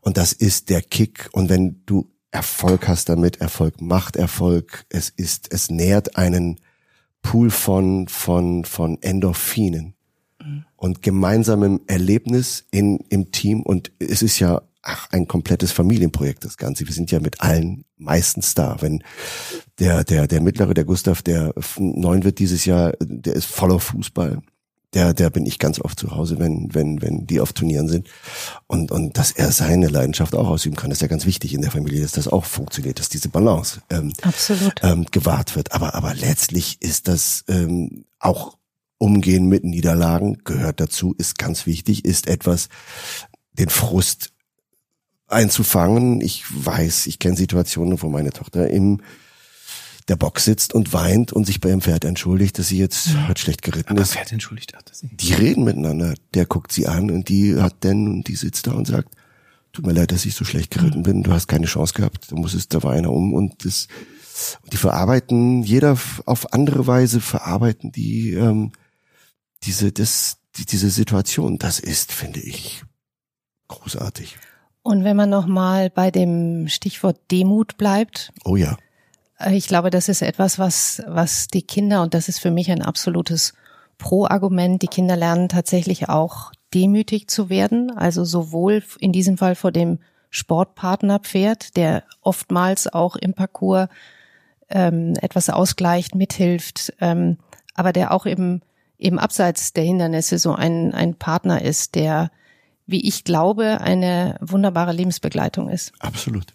Und das ist der Kick. Und wenn du Erfolg hast damit, Erfolg macht Erfolg, es ist, es nährt einen Pool von, von, von Endorphinen und gemeinsamem Erlebnis in, im Team. Und es ist ja ach, ein komplettes Familienprojekt, das Ganze. Wir sind ja mit allen meistens da. Wenn der, der, der mittlere, der Gustav, der neun wird dieses Jahr, der ist voller Fußball der, der bin ich ganz oft zu Hause, wenn, wenn, wenn die auf Turnieren sind. Und, und dass er seine Leidenschaft auch ausüben kann, ist ja ganz wichtig in der Familie, dass das auch funktioniert, dass diese Balance ähm,
Absolut.
ähm, gewahrt wird. Aber, aber letztlich ist das ähm, auch Umgehen mit Niederlagen gehört dazu, ist ganz wichtig, ist etwas, den Frust einzufangen. Ich weiß, ich kenne Situationen, wo meine Tochter im der Box sitzt und weint und sich beim Pferd entschuldigt, dass sie jetzt halt schlecht geritten
Aber
ist.
Pferd entschuldigt, das nicht.
Die reden miteinander. Der guckt sie an und die hat denn und die sitzt da und sagt, tut mir leid, dass ich so schlecht geritten bin. Du hast keine Chance gehabt. Du musstest, da war einer um und das, und die verarbeiten, jeder auf andere Weise verarbeiten die, ähm, diese, das, die, diese Situation. Das ist, finde ich, großartig.
Und wenn man nochmal bei dem Stichwort Demut bleibt,
Oh ja.
Äh, ich glaube, das ist etwas, was, was die Kinder, und das ist für mich ein absolutes Pro-Argument, die Kinder lernen tatsächlich auch demütig zu werden, also sowohl in diesem Fall vor dem Sportpartnerpferd, der oftmals auch im Parcours ähm, etwas ausgleicht, mithilft, ähm, aber der auch eben, eben abseits der Hindernisse so ein, ein Partner ist, der, wie ich glaube, eine wunderbare Lebensbegleitung ist.
Absolut.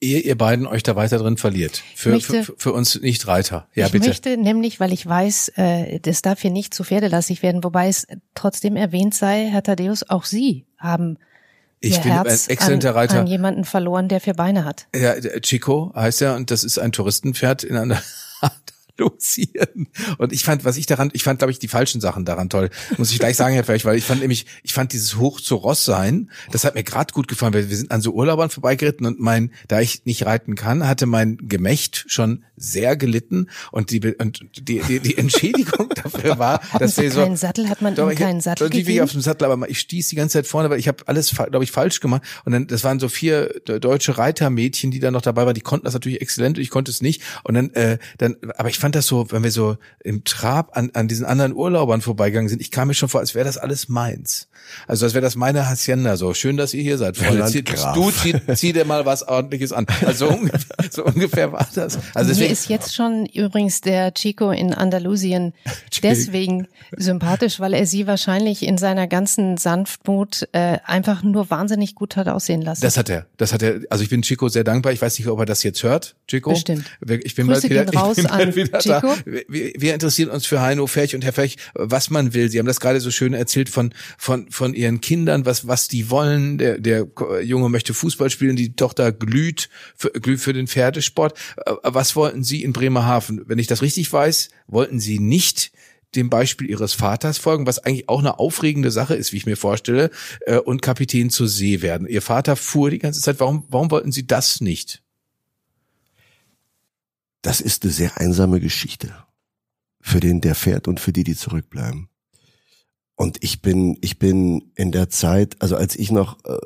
Ehe ihr beiden euch da weiter drin verliert. Für,
möchte-
für, für uns Nicht-Reiter. Ja,
ich
bitte.
möchte nämlich, weil ich weiß, äh, das darf hier nicht zu pferdelastig werden, wobei es trotzdem erwähnt sei, Herr Thaddeus, auch Sie haben
Ich
Ihr
bin ein
Herz
exzellenter
an,
Reiter.
an jemanden verloren, der vier Beine hat.
Ja, Chico heißt er und das ist ein Touristenpferd in einer Andalusien. Und ich fand, was ich daran, ich fand, glaube ich, die falschen Sachen daran toll. Muss ich gleich sagen, Herr Ferch, weil ich fand nämlich, ich fand dieses Hoch zu Ross sein, das hat mir gerade gut gefallen, weil wir sind an so Urlaubern vorbeigeritten und mein, da ich nicht reiten kann, hatte mein Gemächt schon sehr gelitten und die, und die, die, die Entschädigung dafür war,
Hatten
dass
Sie
wir so,
keinen Sattel? Hat man
doch,
ihm
ich-
keinen Sattel gegeben?
auf dem Sattel, aber ich stieß die ganze Zeit vorne, weil ich habe alles, glaube ich, falsch gemacht. Und dann, das waren so vier de- deutsche Reitermädchen, die da noch dabei waren. Die konnten das natürlich exzellent und ich konnte es nicht. Und dann, äh, dann, aber ich fand das so, wenn wir so im Trab an, an diesen anderen Urlaubern vorbeigegangen sind, ich kam mir schon vor, als wäre das alles meins. Also als wäre das meine Hacienda. So schön, dass ihr hier seid, Freunde. Zieh, du zieh, zieh dir mal was Ordentliches an. Also so ungefähr, so ungefähr war das. Also
Mir
deswegen,
ist jetzt schon übrigens der Chico in Andalusien deswegen sympathisch, weil er sie wahrscheinlich in seiner ganzen Sanftmut äh, einfach nur wahnsinnig gut hat aussehen lassen.
Das hat er. Das hat er. Also ich bin Chico sehr dankbar. Ich weiß nicht, ob er das jetzt hört, Chico.
Bestimmt.
Ich bin
Grüße
bald wieder,
gehen raus
ich bin bald wieder Da. Wir, wir interessieren uns für Heino Ferch und Herr Ferch, was man will. Sie haben das gerade so schön erzählt von von von ihren Kindern, was was die wollen. Der der Junge möchte Fußball spielen, die Tochter glüht für, glüht für den Pferdesport. Äh, Was wollten Sie in Bremerhaven? Wenn ich das richtig weiß, wollten Sie nicht dem Beispiel ihres Vaters folgen, was eigentlich auch eine aufregende Sache ist, wie ich mir vorstelle, äh, und Kapitän zur See werden. Ihr Vater fuhr die ganze Zeit. Warum, warum wollten Sie das nicht?
Das ist eine sehr einsame Geschichte. Für den, der fährt und für die, die zurückbleiben. Und ich bin, ich bin in der Zeit, also als ich noch äh,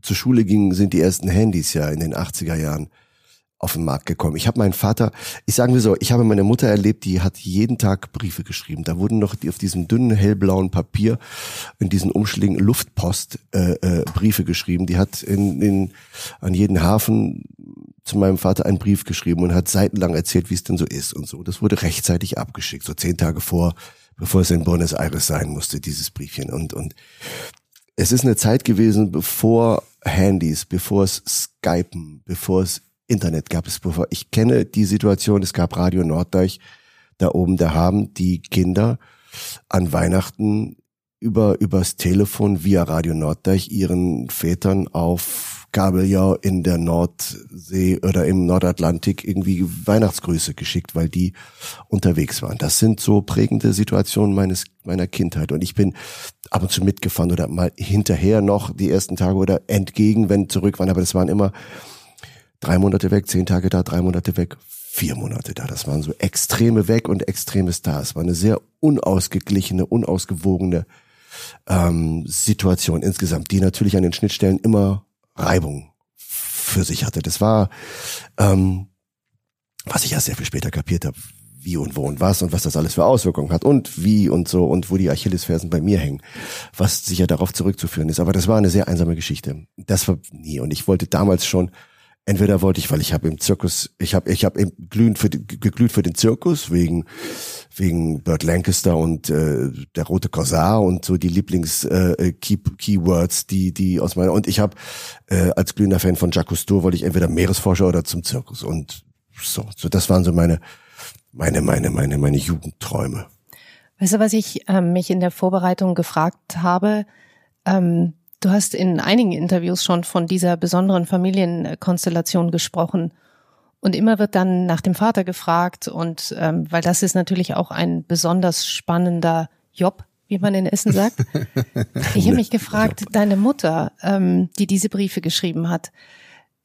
zur Schule ging, sind die ersten Handys ja in den 80er Jahren auf den Markt gekommen. Ich habe meinen Vater, ich sagen wir so, ich habe meine Mutter erlebt, die hat jeden Tag Briefe geschrieben. Da wurden noch die auf diesem dünnen hellblauen Papier in diesen Umschlägen Luftpost äh, äh, Briefe geschrieben. Die hat in, in an jeden Hafen zu meinem Vater einen Brief geschrieben und hat seitenlang erzählt, wie es denn so ist und so. Das wurde rechtzeitig abgeschickt, so zehn Tage vor, bevor es in Buenos Aires sein musste, dieses Briefchen und und es ist eine Zeit gewesen, bevor Handys, bevor es Skypen, bevor es Internet gab es bevor. Ich kenne die Situation, es gab Radio Norddeich da oben, da haben die Kinder an Weihnachten über, übers Telefon via Radio Norddeich ihren Vätern auf Kabeljau in der Nordsee oder im Nordatlantik irgendwie Weihnachtsgrüße geschickt, weil die unterwegs waren. Das sind so prägende Situationen meines, meiner Kindheit. Und ich bin ab und zu mitgefahren oder mal hinterher noch die ersten Tage oder entgegen, wenn zurück waren. Aber das waren immer drei Monate weg, zehn Tage da, drei Monate weg, vier Monate da. Das waren so Extreme weg und Extremes da. Es war eine sehr unausgeglichene, unausgewogene ähm, Situation insgesamt, die natürlich an den Schnittstellen immer Reibung für sich hatte. Das war, ähm, was ich ja sehr viel später kapiert habe, wie und wo und was und was das alles für Auswirkungen hat und wie und so und wo die Achillesfersen bei mir hängen, was sicher darauf zurückzuführen ist. Aber das war eine sehr einsame Geschichte. Das war nie. Und ich wollte damals schon entweder wollte ich, weil ich habe im Zirkus, ich habe ich habe glühend geglüht für den Zirkus wegen wegen Burt Lancaster und äh, der rote Korsar und so die Lieblings äh, Key, Keywords, die die aus meiner und ich habe äh, als glühender Fan von Jacques Cousteau wollte ich entweder Meeresforscher oder zum Zirkus und so so das waren so meine meine meine meine meine Jugendträume.
Weißt du, was ich ähm, mich in der Vorbereitung gefragt habe? Ähm, Du hast in einigen Interviews schon von dieser besonderen Familienkonstellation gesprochen. Und immer wird dann nach dem Vater gefragt und ähm, weil das ist natürlich auch ein besonders spannender Job, wie man in Essen sagt. Ich habe mich gefragt, deine Mutter, ähm, die diese Briefe geschrieben hat,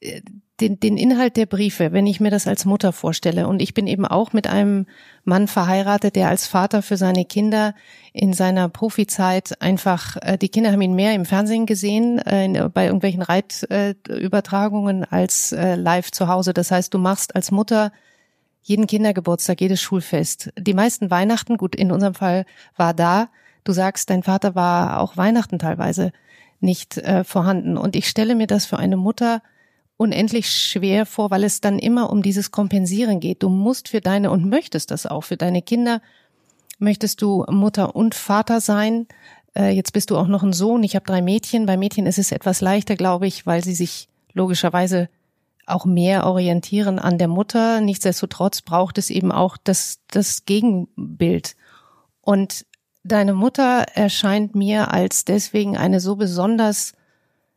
äh, den, den Inhalt der Briefe, wenn ich mir das als Mutter vorstelle, und ich bin eben auch mit einem Mann verheiratet, der als Vater für seine Kinder in seiner Profizeit einfach, äh, die Kinder haben ihn mehr im Fernsehen gesehen, äh, in, bei irgendwelchen Reitübertragungen äh, als äh, live zu Hause. Das heißt, du machst als Mutter jeden Kindergeburtstag, jedes Schulfest. Die meisten Weihnachten, gut, in unserem Fall war da. Du sagst, dein Vater war auch Weihnachten teilweise nicht äh, vorhanden. Und ich stelle mir das für eine Mutter unendlich schwer vor, weil es dann immer um dieses Kompensieren geht. Du musst für deine und möchtest das auch für deine Kinder. Möchtest du Mutter und Vater sein? Äh, jetzt bist du auch noch ein Sohn. Ich habe drei Mädchen. Bei Mädchen ist es etwas leichter, glaube ich, weil sie sich logischerweise auch mehr orientieren an der Mutter. Nichtsdestotrotz braucht es eben auch das, das Gegenbild. Und deine Mutter erscheint mir als deswegen eine so besonders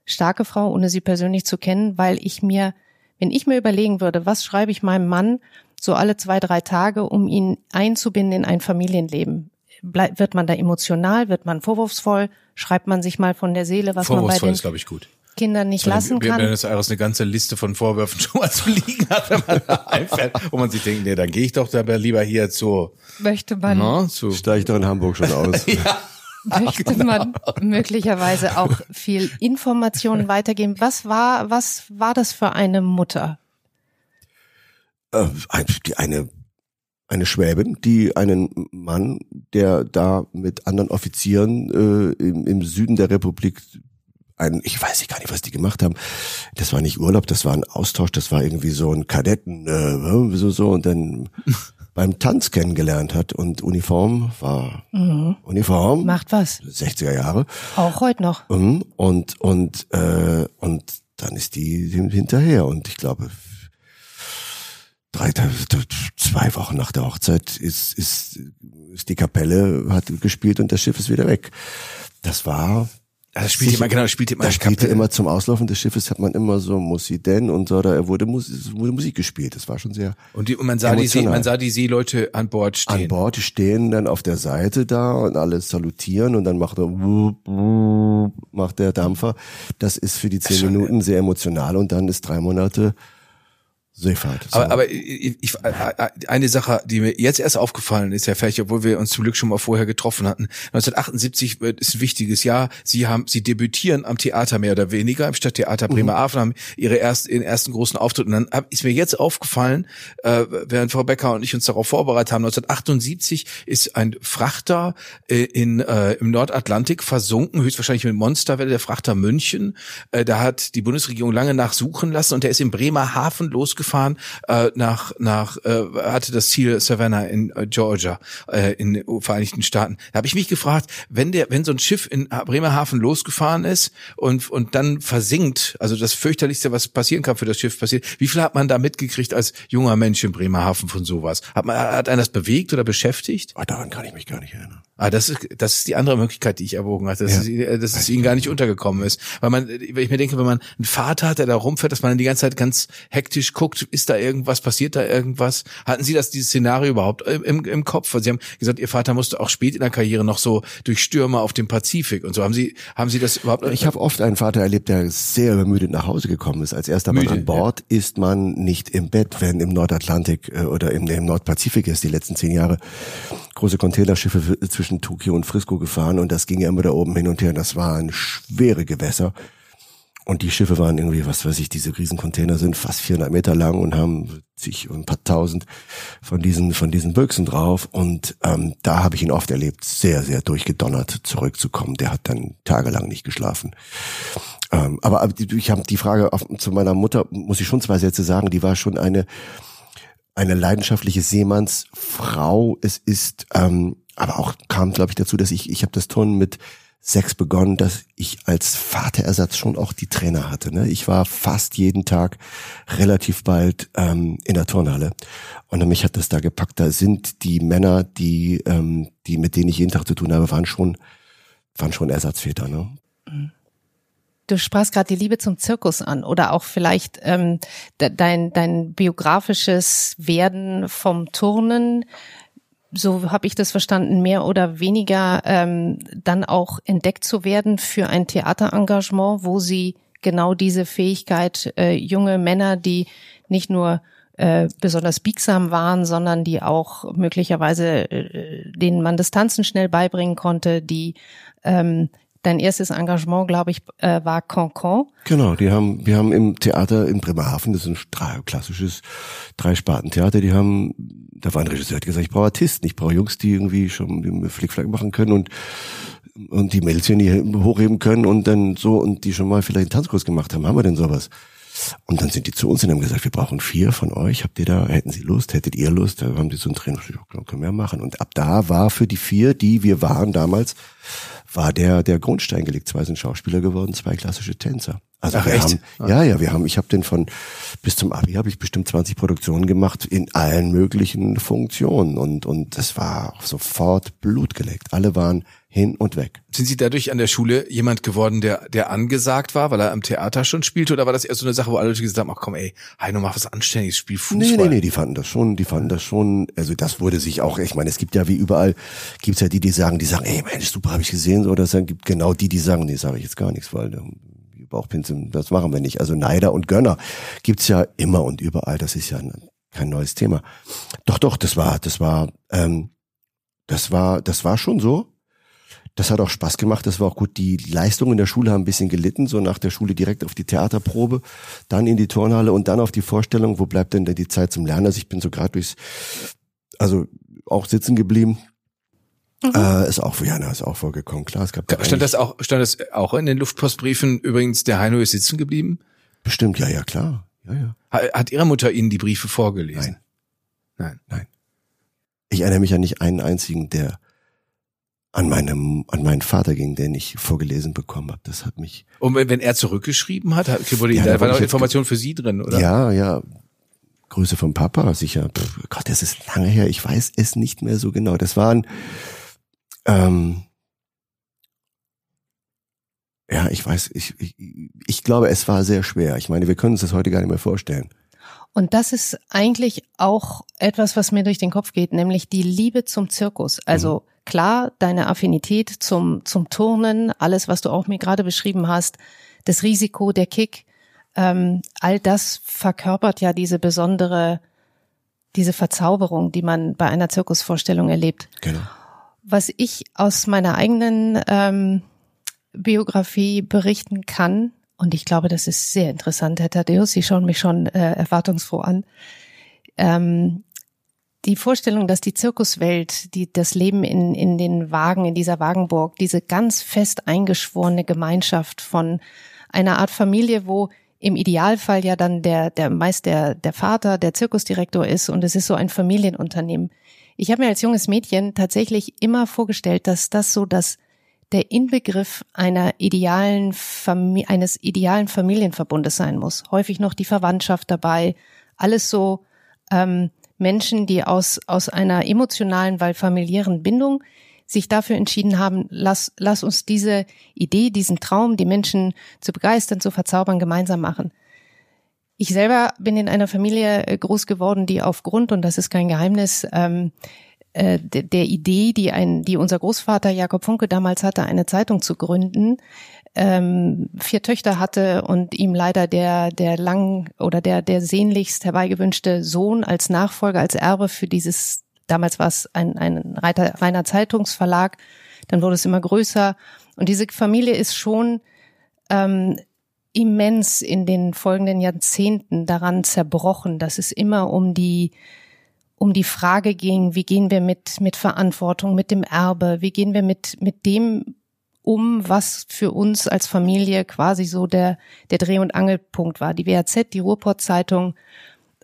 starke Frau, ohne sie persönlich zu kennen, weil ich mir, wenn ich mir überlegen würde, was schreibe ich meinem Mann so alle zwei, drei Tage, um ihn einzubinden in ein Familienleben? Bleib, wird man da emotional? Wird man vorwurfsvoll? Schreibt man sich mal von der Seele, was man bei den
ist, glaube ich, gut.
Kindern nicht
Sondern
lassen kann?
Wenn es Aires eine ganze Liste von Vorwürfen schon mal zu liegen hat, wenn man da einfällt, wo man sich denkt, nee, dann gehe ich doch dabei lieber hier zu,
Möchte man
zu
Steige ich doch in Hamburg schon aus.
ja,
möchte man möglicherweise auch viel Informationen weitergeben. Was war, was war das für eine Mutter?
Äh, ein- die eine eine Schwäbin, die einen Mann, der da mit anderen Offizieren äh, im, im Süden der Republik ein, ich weiß gar nicht, was die gemacht haben. Das war nicht Urlaub, das war ein Austausch, das war irgendwie so ein Kadetten, äh, so so und dann beim Tanz kennengelernt hat und Uniform war Uniform,
Macht was.
60er Jahre.
Auch heute noch.
Mhm. Und und äh, und dann ist die hin- hinterher und ich glaube drei zwei Wochen nach der Hochzeit ist ist ist die Kapelle hat gespielt und das Schiff ist wieder weg. Das war
Also das spielt immer, genau, das spielt immer.
Da spielte immer zum Auslaufen des Schiffes hat man immer so Mussi denn und so, da wurde, Mus es wurde Musik gespielt. Das war schon sehr
und, die, und man sah die See, man sah die Seeleute an Bord stehen.
an Bord, stehen dann auf der Seite da und alle salutieren und dann macht er macht der Dampfer. Das ist für die zehn Minuten sehr emotional und dann ist drei Monate Seefahrt. So.
Aber, aber ich, ich, eine Sache, die mir jetzt erst aufgefallen ist, Herr Ferch, obwohl wir uns zum Glück schon mal vorher getroffen hatten. 1978 wird- ist ein wichtiges Jahr. Sie haben, Sie debütieren am Theater mehr oder weniger, im Stadttheater Bremerhaven, haben Ihre erst, Ihren ersten großen Auftritt. Und dann ist mir jetzt aufgefallen, äh, während Frau Becker und ich uns darauf vorbereitet haben, 1978 ist ein Frachter äh, in, äh, im Nordatlantik versunken, höchstwahrscheinlich mit Monsterwelle, der Frachter München. Äh, da hat die Bundesregierung lange nachsuchen lassen und der ist in Bremerhaven losgefahren äh, nach nach äh, hatte das Ziel Savannah in äh, Georgia äh, in den Vereinigten Staaten. Da habe ich mich gefragt, wenn der wenn so ein Schiff in Bremerhaven losgefahren ist und und dann versinkt, also das fürchterlichste, was passieren kann für das Schiff passiert. Wie viel hat man da mitgekriegt als junger Mensch in Bremerhaven von sowas? Hat man hat einen das bewegt oder beschäftigt?
Ah, daran kann ich mich gar nicht erinnern.
Ah, das ist, das ist die andere Möglichkeit, die ich erwogen hatte, dass,
Ja.
es, dass es ihnen gar nicht untergekommen ist. Weil man, wenn ich mir denke, wenn man einen Vater hat, der da rumfährt, dass man dann die ganze Zeit ganz hektisch guckt, ist da irgendwas, passiert da irgendwas? Hatten Sie das, dieses Szenario überhaupt im, im Kopf? Weil Sie haben gesagt, Ihr Vater musste auch spät in der Karriere noch so durch Stürme auf dem Pazifik und so. Haben Sie, haben Sie das überhaupt?
Ich habe oft einen Vater erlebt, der sehr übermüdet nach Hause gekommen ist. Als erster Mann
Müde,
an Bord ist man nicht im Bett, wenn im Nordatlantik äh, oder im, im Nordpazifik ist, die letzten zehn Jahre große Containerschiffe w- zwischen Tokio und Frisco gefahren und das ging ja immer da oben hin und her. Das waren schwere Gewässer. Und die Schiffe waren irgendwie, was weiß ich, diese riesen Container sind fast 400 Meter lang und haben sich ein paar tausend von diesen, von diesen Büchsen drauf. Und ähm, da habe ich ihn oft erlebt, sehr, sehr durchgedonnert zurückzukommen. Der hat dann tagelang nicht geschlafen. Ähm, aber ich habe die Frage auf, zu meiner Mutter, muss ich schon zwei Sätze sagen, die war schon eine, eine leidenschaftliche Seemannsfrau. Es ist, ähm, aber auch kam, glaube ich, dazu, dass ich, ich habe das Turnen mit sechs begonnen, dass ich als Vaterersatz schon auch die Trainer hatte. Ne? Ich war fast jeden Tag relativ bald ähm, in der Turnhalle und mich hat das da gepackt. Da sind die Männer, die, ähm, die mit denen ich jeden Tag zu tun habe, waren schon, waren schon Ersatzväter. Ne?
Du sprachst gerade die Liebe zum Zirkus an oder auch vielleicht ähm, de dein, dein biografisches Werden vom Turnen, so habe ich das verstanden, mehr oder weniger ähm, dann auch entdeckt zu werden für ein Theaterengagement, wo sie genau diese Fähigkeit, äh, junge Männer, die nicht nur äh, besonders biegsam waren, sondern die auch möglicherweise äh, denen man Distanzen schnell beibringen konnte, die ähm, Dein erstes Engagement, glaube ich, äh, war Concon.
Genau, die haben, wir haben im Theater in Bremerhaven, das ist ein klassisches Drei-Sparten-Theater, die haben, da war ein Regisseur, der hat gesagt, ich brauche Artisten, ich brauche Jungs, die irgendwie schon Flickflack machen können und und die Mädels, die hochheben können und dann so und die schon mal vielleicht einen Tanzkurs gemacht haben, haben wir denn sowas? Und dann sind die zu uns und haben gesagt, wir brauchen vier von euch. Habt ihr da, hätten Sie Lust, hättet ihr Lust? Da haben die so ein Training, können wir ja machen. Und ab da war für die vier, die wir waren damals, war der, der Grundstein gelegt. Zwei sind Schauspieler geworden, zwei klassische Tänzer. Also
Ach,
wir
echt?
haben, ja, ja, wir haben, ich habe den von bis zum Abi habe ich bestimmt 20 Produktionen gemacht in allen möglichen Funktionen und und das war sofort Blut geleckt. Alle waren hin und weg.
Sind Sie dadurch an der Schule jemand geworden, der, der angesagt war, weil er am Theater schon spielte? Oder war das eher so eine Sache, wo alle Leute gesagt haben, ach komm ey, Heino, mach was Anständiges, spiel Fußball?
Nee, nee, nee, die fanden das schon, die fanden das schon, also das wurde sich auch, ich meine, es gibt ja wie überall, gibt's ja die, die sagen, die sagen, ey Mensch, super, habe ich gesehen, so, das dann gibt genau die, die sagen, nee, sage ich jetzt gar nichts, weil ähm, Bauchpinseln, das machen wir nicht. Also Neider und Gönner gibt's ja immer und überall, das ist ja ein, kein neues Thema. Doch, doch, das war, das war, ähm, das war, das war schon so. Das hat auch Spaß gemacht, das war auch gut. Die Leistungen in der Schule haben ein bisschen gelitten, so nach der Schule direkt auf die Theaterprobe, dann in die Turnhalle und dann auf die Vorstellung, wo bleibt denn die Zeit zum Lernen? Also ich bin so gerade durchs, also auch sitzen geblieben. Äh, ist auch, ja, na, ist auch vorgekommen, klar. Es gab da
Stand das auch, stand das auch in den Luftpostbriefen? Übrigens, der Heino ist sitzen geblieben?
Bestimmt, ja, ja, klar. Ja, ja.
Ha- Hat Ihre Mutter Ihnen die Briefe vorgelesen?
Nein.
Nein.
Ich erinnere mich an nicht einen einzigen, der an meinem, an meinen Vater ging, den ich vorgelesen bekommen habe. Das hat mich,
Und wenn, wenn er zurückgeschrieben hat, hat- wurde
Ja,
da war noch Information für Sie drin, oder?
ja, ja, Grüße vom Papa, sicher. Pff, Gott, das ist lange her. Ich weiß es nicht mehr so genau. Das waren, ähm, Ja, ich weiß, ich, ich, ich glaube, es war sehr schwer. Ich meine, wir können uns das heute gar nicht mehr vorstellen.
Und das ist eigentlich auch etwas, was mir durch den Kopf geht, nämlich die Liebe zum Zirkus. Also mhm. klar, deine Affinität zum, zum Turnen, alles, was du auch mir gerade beschrieben hast, das Risiko, der Kick, ähm, all das verkörpert ja diese besondere, diese Verzauberung, die man bei einer Zirkusvorstellung erlebt.
Genau.
Was ich aus meiner eigenen ähm, Biografie berichten kann, und ich glaube, das ist sehr interessant, Herr Thaddeus, Sie schauen mich schon äh, erwartungsfroh an. Ähm, die Vorstellung, dass die Zirkuswelt, die, das Leben in, in den Wagen, in dieser Wagenburg, diese ganz fest eingeschworene Gemeinschaft von einer Art Familie, wo im Idealfall ja dann der, der meist der, der Vater, der Zirkusdirektor ist und es ist so ein Familienunternehmen. Ich habe mir als junges Mädchen tatsächlich immer vorgestellt, dass das so das der Inbegriff einer idealen Famili eines idealen Familienverbundes sein muss. Häufig noch die Verwandtschaft dabei, alles so ähm, Menschen, die aus aus einer emotionalen, weil familiären Bindung sich dafür entschieden haben, lass, lass uns diese Idee, diesen Traum, die Menschen zu begeistern, zu verzaubern, gemeinsam machen. Ich selber bin in einer Familie äh, groß geworden, die aufgrund, und das ist kein Geheimnis, ähm, äh, der Idee, die ein, die unser Großvater Jakob Funke damals hatte, eine Zeitung zu gründen, ähm, vier Töchter hatte und ihm leider der der lang oder der der sehnlichst herbeigewünschte Sohn als Nachfolger als Erbe für dieses damals war es ein ein reiner, reiner Zeitungsverlag, dann wurde es immer größer. Und diese Familie ist schon ähm, immens in den folgenden Jahrzehnten daran zerbrochen, dass es immer um die um die Frage ging, wie gehen wir mit, mit Verantwortung, mit dem Erbe, wie gehen wir mit, mit dem um, was für uns als Familie quasi so der, der Dreh- und Angelpunkt war. Die WAZ, die Ruhrpott-Zeitung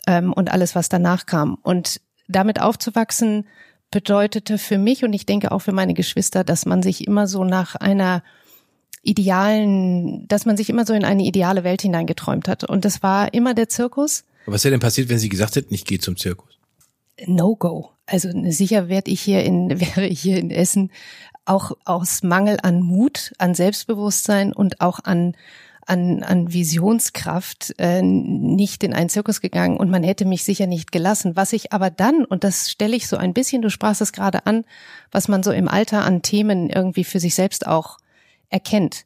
ähm, und alles, was danach kam. Und damit aufzuwachsen bedeutete für mich und ich denke auch für meine Geschwister, dass man sich immer so nach einer idealen, dass man sich immer so in eine ideale Welt hineingeträumt hat. Und das war immer der Zirkus.
Aber was wäre denn passiert, wenn Sie gesagt hätten, ich gehe zum Zirkus?
No-Go. Also sicher werde ich hier in, wäre ich hier in Essen auch aus Mangel an Mut, an Selbstbewusstsein und auch an an, an Visionskraft äh, nicht in einen Zirkus gegangen und man hätte mich sicher nicht gelassen. Was ich aber dann, und das stelle ich so ein bisschen, du sprachst es gerade an, was man so im Alter an Themen irgendwie für sich selbst auch erkennt.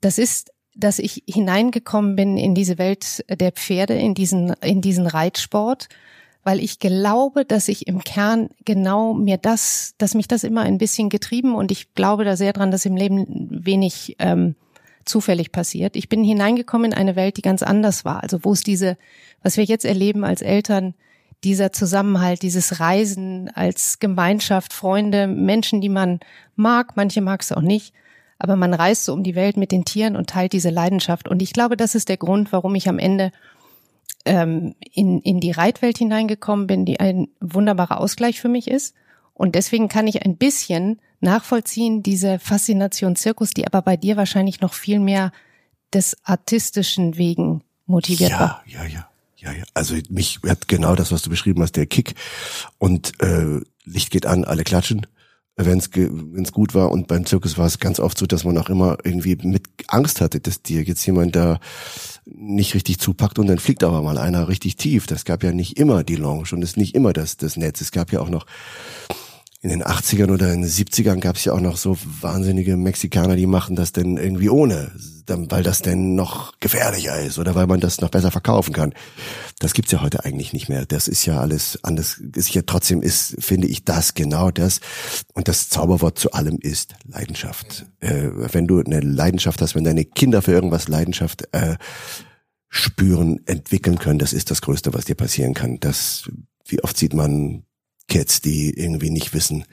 Das ist, dass ich hineingekommen bin in diese Welt der Pferde, in diesen, in diesen Reitsport weil ich glaube, dass ich im Kern genau mir das, dass mich das immer ein bisschen getrieben und ich glaube da sehr dran, dass im Leben wenig ähm, zufällig passiert. Ich bin hineingekommen in eine Welt, die ganz anders war. Also wo es diese, was wir jetzt erleben als Eltern, dieser Zusammenhalt, dieses Reisen als Gemeinschaft, Freunde, Menschen, die man mag, manche mag es auch nicht, aber man reist so um die Welt mit den Tieren und teilt diese Leidenschaft. Und ich glaube, das ist der Grund, warum ich am Ende ähm, in, in die Reitwelt hineingekommen bin, die ein wunderbarer Ausgleich für mich ist. Und deswegen kann ich ein bisschen nachvollziehen, diese Faszination Zirkus, die aber bei dir wahrscheinlich noch viel mehr des artistischen Wegen motiviert
ja,
war.
Ja, ja, ja, ja. Also mich hat genau das, was du beschrieben hast, der Kick und äh, Licht geht an, alle klatschen wenn es gut war. Und beim Zirkus war es ganz oft so, dass man auch immer irgendwie mit Angst hatte, dass dir jetzt jemand da nicht richtig zupackt und dann fliegt aber mal einer richtig tief. Das gab ja nicht immer die Lounge und es ist nicht immer das, das Netz. Es gab ja auch noch in den 80ern oder in den 70ern gab es ja auch noch so wahnsinnige Mexikaner, die machen das denn irgendwie ohne, weil das denn noch gefährlicher ist oder weil man das noch besser verkaufen kann. Das gibt's ja heute eigentlich nicht mehr. Das ist ja alles anders. Ist ja trotzdem ist, finde ich, das genau das. Und das Zauberwort zu allem ist Leidenschaft. Äh, wenn du eine Leidenschaft hast, wenn deine Kinder für irgendwas Leidenschaft äh, spüren, entwickeln können, das ist das Größte, was dir passieren kann. Das, wie oft sieht man Kids, die irgendwie nicht wissen,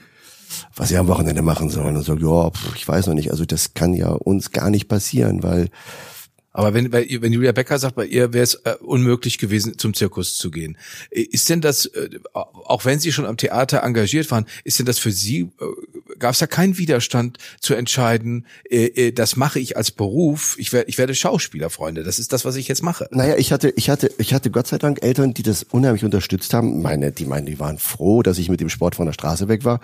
was sie am Wochenende machen sollen und sagen, ja, ich weiß noch nicht. Also das kann ja uns gar nicht passieren, weil
Aber wenn, bei wenn Julia Becker sagt, bei ihr wäre es äh, unmöglich gewesen, zum Zirkus zu gehen. Ist denn das, äh, auch wenn Sie schon am Theater engagiert waren, ist denn das für Sie, äh, gab es da keinen Widerstand zu entscheiden, äh, äh, das mache ich als Beruf, ich, werde ich werde Schauspieler, Freunde, das ist das, was ich jetzt mache.
Naja, ich hatte, ich hatte, ich hatte Gott sei Dank Eltern, die das unheimlich unterstützt haben. Meine, die meinen, die waren froh, dass ich mit dem Sport von der Straße weg war.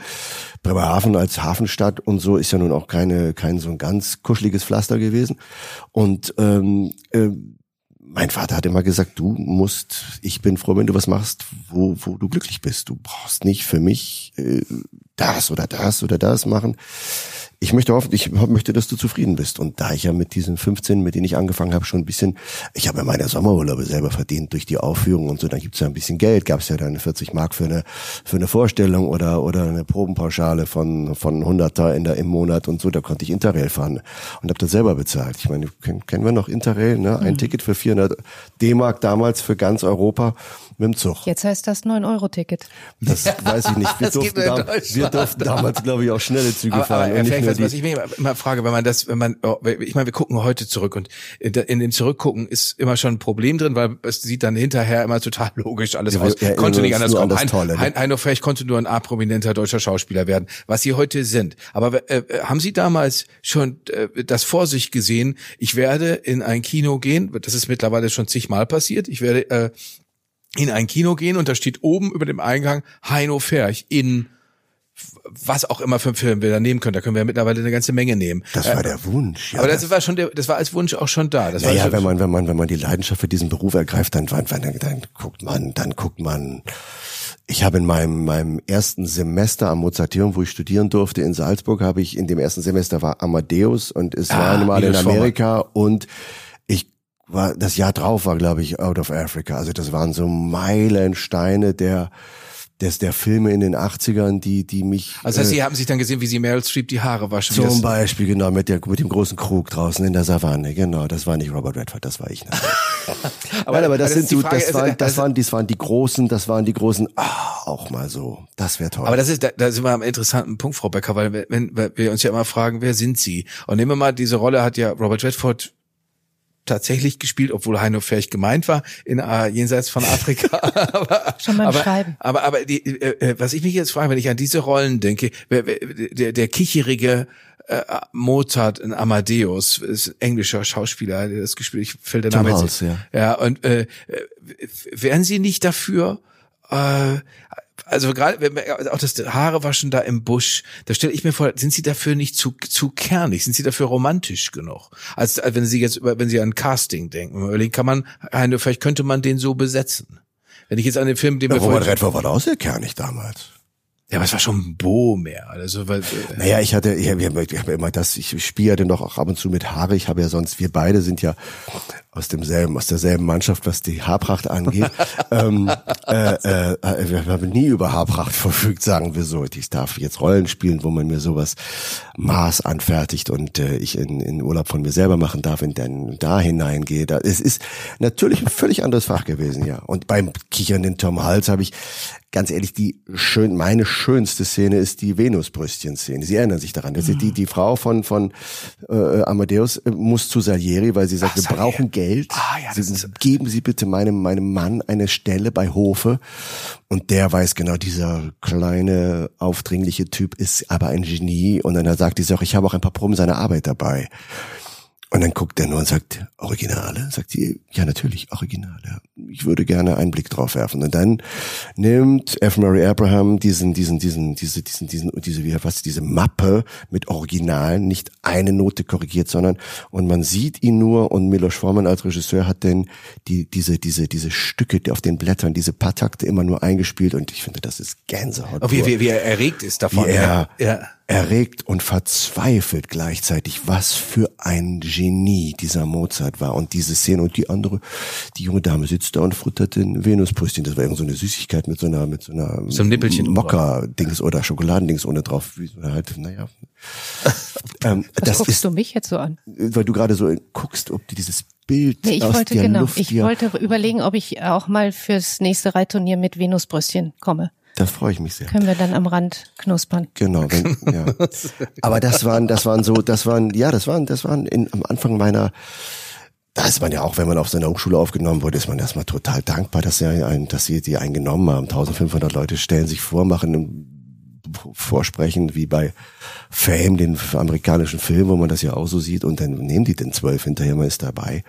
Bremerhaven als Hafenstadt und so ist ja nun auch keine, kein so ein ganz kuscheliges Pflaster gewesen. Und ähm, äh, mein Vater hat immer gesagt, du musst, ich bin froh, wenn du was machst, wo, wo du glücklich bist. Du brauchst nicht für mich äh, das oder das oder das machen. Ich möchte hoffen, ich möchte, dass du zufrieden bist. Und da ich ja mit diesen 15, mit denen ich angefangen habe, schon ein bisschen, ich habe ja meine Sommerurlaube selber verdient durch die Aufführung und so, dann gibt's ja ein bisschen Geld, gab's ja dann 40 Mark für eine für eine Vorstellung oder oder eine Probenpauschale von von 100er in der im Monat und so, da konnte ich Interrail fahren und habe das selber bezahlt. Ich meine, kennen, kennen wir noch Interrail, ne? Ein Ticket für 400 D-Mark damals für ganz Europa mit dem Zug.
Jetzt heißt das 9-Euro-Ticket.
Das weiß ich nicht. Wir durften, da, wir
Deutschland.
durften damals, glaube ich, auch schnelle Züge
Aber,
fahren
aber
und nicht
was, was ich mich immer, immer frage, wenn man das, wenn man, oh, ich meine, wir gucken heute zurück und in, dem Zurückgucken ist immer schon ein Problem drin, weil es sieht dann hinterher immer total logisch alles
Ja, wir
aus.
erinnern
Konnte nicht anders kommen. Hein,
Tolle, ne?
hein, Heino Ferch konnte nur ein A-prominenter deutscher Schauspieler werden, was sie heute sind. Aber äh, äh, haben Sie damals schon äh, das vor sich gesehen? Ich werde in ein Kino gehen, das ist mittlerweile schon zigmal passiert. Ich werde äh, in ein Kino gehen und da steht oben über dem Eingang Heino Ferch in was auch immer für einen Film wir da nehmen können. Da können wir ja mittlerweile eine ganze Menge nehmen.
Das war der Wunsch. Ja,
Aber das war schon der, das war als Wunsch auch schon da. Das war
Naja,
schon,
wenn man, wenn man, wenn man die Leidenschaft für diesen Beruf ergreift, dann, dann, dann, dann guckt man, dann guckt man. Ich habe in meinem, meinem ersten Semester am Mozarteum, wo ich studieren durfte in Salzburg, habe ich in dem ersten Semester war Amadeus und es
Ah,
war einmal in. Amerika und ich war, das Jahr drauf war, glaube ich, Out of Africa. Also das waren so Meilensteine der, des, der Filme in den 80ern, die, die mich.
also heißt,
äh,
Sie haben sich dann gesehen, wie Sie Meryl Streep die Haare waschen.
zum Beispiel, genau, mit, der, mit dem großen Krug draußen in der Savanne, genau, das war nicht Robert Redford, das war ich. Aber, Nein, aber das
das
sind
Frage,
das
also,
waren, das
also-
waren, das waren die großen, das waren die großen, ah, auch mal so, das wäre toll.
Aber das ist, da, da sind wir am interessanten Punkt, Frau Becker, weil wenn weil wir uns ja immer fragen, wer sind Sie? Und nehmen wir mal, diese Rolle hat ja Robert Redford tatsächlich gespielt, obwohl Heino Ferch gemeint war, in äh, jenseits von Afrika. aber,
Schon beim
aber,
Schreiben.
Aber, aber die, äh, äh, was ich mich jetzt frage, wenn ich an diese Rollen denke, wer, wer, der, der kicherige äh, Mozart in Amadeus, ist ein englischer Schauspieler, der das gespielt, ich fällt der
Tom
Name jetzt.
ja.
Ja, und äh, wären Sie nicht dafür, äh, also gerade wenn wir- auch das Haare waschen da im Busch, da stelle ich mir vor, sind Sie dafür nicht zu zu kernig, sind Sie dafür romantisch genug? Als, als wenn Sie jetzt über wenn Sie an Casting denken, überlegen, kann man vielleicht könnte man den so besetzen. Wenn ich jetzt an den Film, den
ja,
wir
Robert Redford war doch auch sehr kernig damals.
ja, aber es war schon ein Bo mehr, also weil äh,
Naja, ich hatte, ich habe hab immer das, ich spiele ja dann doch auch ab und zu mit Haare. Ich habe ja sonst, wir beide sind ja aus demselben, aus derselben Mannschaft, was die Haarpracht angeht. ähm, äh, äh, wir haben nie über Haarpracht verfügt, sagen wir so. Ich darf jetzt Rollen spielen, wo man mir sowas Maß anfertigt und äh, ich in, in Urlaub von mir selber machen darf, in den da hineingehe. Da, es ist natürlich ein völlig anderes Fach gewesen, ja. Und beim kichernden Tom Hals habe ich ganz ehrlich, die schön, meine schönste Szene ist die Venusbrüstchen-Szene. Sie erinnern sich daran. Das ist die, die Frau von, von äh, Amadeus äh, muss zu Salieri, weil sie sagt,
Ach,
wir brauchen Geld.
Ah, ja, das
sie,
ist-
geben Sie bitte meinem, meinem Mann eine Stelle bei Hofe. Und der weiß genau, dieser kleine, aufdringliche Typ ist aber ein Genie. Und dann sagt auch, ich habe auch ein paar Proben seiner Arbeit dabei. Und dann guckt er nur und sagt, Originale? Sagt sie, ja natürlich, Originale. Ich würde gerne einen Blick drauf werfen. Und dann nimmt F. Murray Abraham diesen, diesen, diesen, diese, diesen, diesen, diese, wie, was, diese Mappe mit Originalen, nicht eine Note korrigiert, sondern, und man sieht ihn nur, und Milos Forman als Regisseur hat denn die, diese, diese, diese Stücke auf den Blättern, diese paar Takte immer nur eingespielt, und ich finde, das ist Gänsehaut.
oh, wie, wie, wie er erregt ist davon.
wie er
ja.
Erregt und verzweifelt gleichzeitig, was für ein Genie dieser Mozart war. Und diese Szene und die andere, die junge Dame sitzt da und futtert den Venusbrüstchen. Das war irgend so eine Süßigkeit mit so einer, mit so einer
So einem Nippelchen
Mokka-Dings oder Schokoladendings ohne drauf. Wie so halt, naja. ähm,
Was
das
guckst
ist,
du mich jetzt so an?
weil du gerade so guckst, ob du dieses Bild
Nee, ich
aus
wollte
der
genau.
Luft
ich wollte überlegen, ob ich auch mal fürs nächste Reitturnier mit Venusbrüstchen komme.
Da freue ich mich sehr.
Können wir dann am Rand knuspern.
Genau, wenn, ja. Aber das waren, das waren so, das waren, ja, das waren, das waren in, am Anfang meiner da ist man ja auch, wenn man auf seiner Hochschule aufgenommen wurde, ist man erstmal total dankbar, dass sie einen, dass sie die einen genommen haben. 1500 Leute stellen sich vor, machen vorsprechen, wie bei Fame, den amerikanischen Film, wo man das ja auch so sieht, und dann nehmen die den zwölf hinterher, man ist dabei.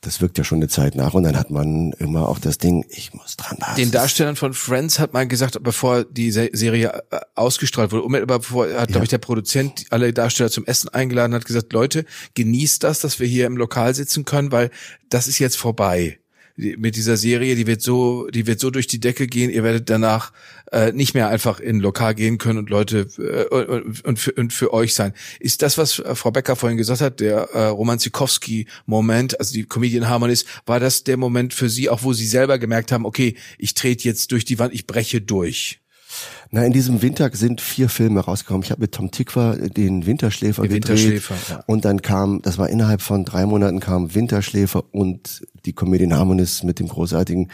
Das wirkt ja schon eine Zeit nach und dann hat man immer auch das Ding, ich muss dran warten.
Den Darstellern von Friends hat man gesagt, bevor die Serie äh, ausgestrahlt wurde, unmittelbar bevor hat, ja. glaube ich, der Produzent alle Darsteller zum Essen eingeladen, hat gesagt, Leute, genießt das, dass wir hier im Lokal sitzen können, weil das ist jetzt vorbei mit dieser Serie, die wird so, die wird so durch die Decke gehen, ihr werdet danach äh, nicht mehr einfach in Lokal gehen können und Leute äh, und, und, für, und für euch sein. Ist das, was äh, Frau Becker vorhin gesagt hat, der äh, Roman Zikowski-Moment, also die Comedian Harmonist, war das der Moment für Sie, auch wo Sie selber gemerkt haben, okay, ich trete jetzt durch die Wand, ich breche durch?
Na, in diesem Winter sind vier Filme rausgekommen. Ich habe mit Tom Tikva den Winterschläfer die gedreht. Winterschläfer, ja. Und dann kam, das war innerhalb von drei Monaten kam Winterschläfer und die Comedian Harmonist mit dem großartigen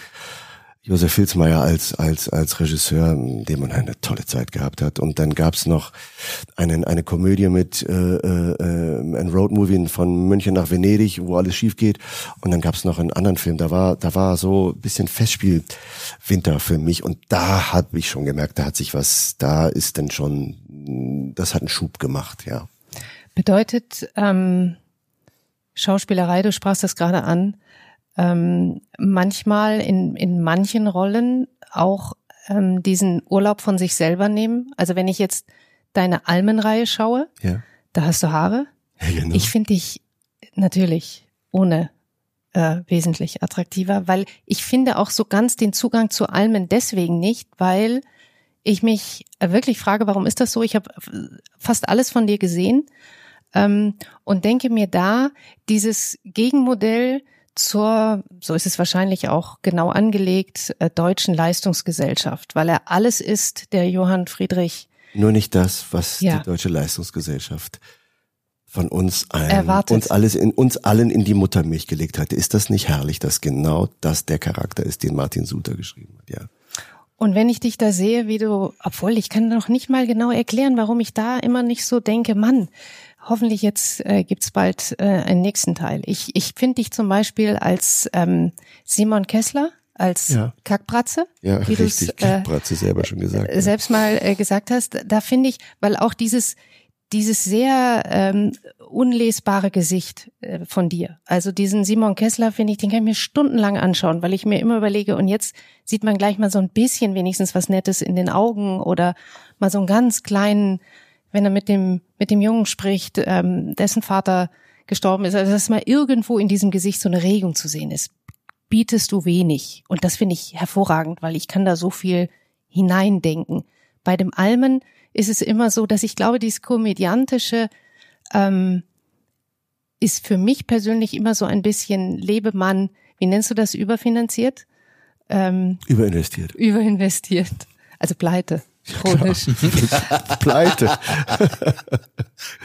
Josef Filzmeier als, als, als Regisseur, dem man eine tolle Zeit gehabt hat. Und dann gab's noch einen, eine Komödie mit äh, äh, ein Roadmovie von München nach Venedig, wo alles schief geht. Und dann gab's noch einen anderen Film, da war, da war so bisschen Festspielwinter für mich. Und da habe ich schon gemerkt, da hat sich was, da ist denn schon, das hat einen Schub gemacht, ja.
Bedeutet ähm, Schauspielerei, du sprachst das gerade an, ähm, manchmal in, in manchen Rollen auch ähm, diesen Urlaub von sich selber nehmen. Also wenn ich jetzt deine Almenreihe schaue, ja. da hast du Haare. Ja, genau. Ich finde dich natürlich ohne äh, wesentlich attraktiver, weil ich finde auch so ganz den Zugang zu Almen deswegen nicht, weil ich mich wirklich frage, warum ist das so? Ich habe fast alles von dir gesehen ähm, und denke mir da, dieses Gegenmodell zur, so ist es wahrscheinlich auch genau angelegt, äh, deutschen Leistungsgesellschaft, weil er alles ist, der Johann Friedrich.
Nur nicht das, was ja. die deutsche Leistungsgesellschaft von uns allen,
Erwartet.
uns alles in uns allen in die Muttermilch gelegt hatte. Ist das nicht herrlich, dass genau das der Charakter ist, den Martin Suter geschrieben hat? Ja.
Und wenn ich dich da sehe, wie du, obwohl ich kann noch nicht mal genau erklären, warum ich da immer nicht so denke, Mann, hoffentlich jetzt äh, gibt's bald äh, einen nächsten Teil. Ich, ich finde dich zum Beispiel als ähm, Simon Kessler, als ja. Kackbratze.
Ja, wie richtig, äh, Kackbratze selber schon gesagt.
Äh, selbst mal äh, gesagt hast, da finde ich, weil auch dieses dieses sehr ähm, unlesbare Gesicht äh, von dir. Also diesen Simon Kessler finde ich, den kann ich mir stundenlang anschauen, weil ich mir immer überlege, und jetzt sieht man gleich mal so ein bisschen wenigstens was Nettes in den Augen oder mal so einen ganz kleinen wenn er mit dem, mit dem Jungen spricht, ähm, dessen Vater gestorben ist, also dass mal irgendwo in diesem Gesicht so eine Regung zu sehen ist, bietest du wenig. Und das finde ich hervorragend, weil ich kann da so viel hineindenken. Bei dem Almen ist es immer so, dass ich glaube, dieses komödiantische ähm, ist für mich persönlich immer so ein bisschen Lebemann, wie nennst du das, überfinanziert?
Ähm, überinvestiert.
Überinvestiert. Also pleite. Chronisch.
Pleite.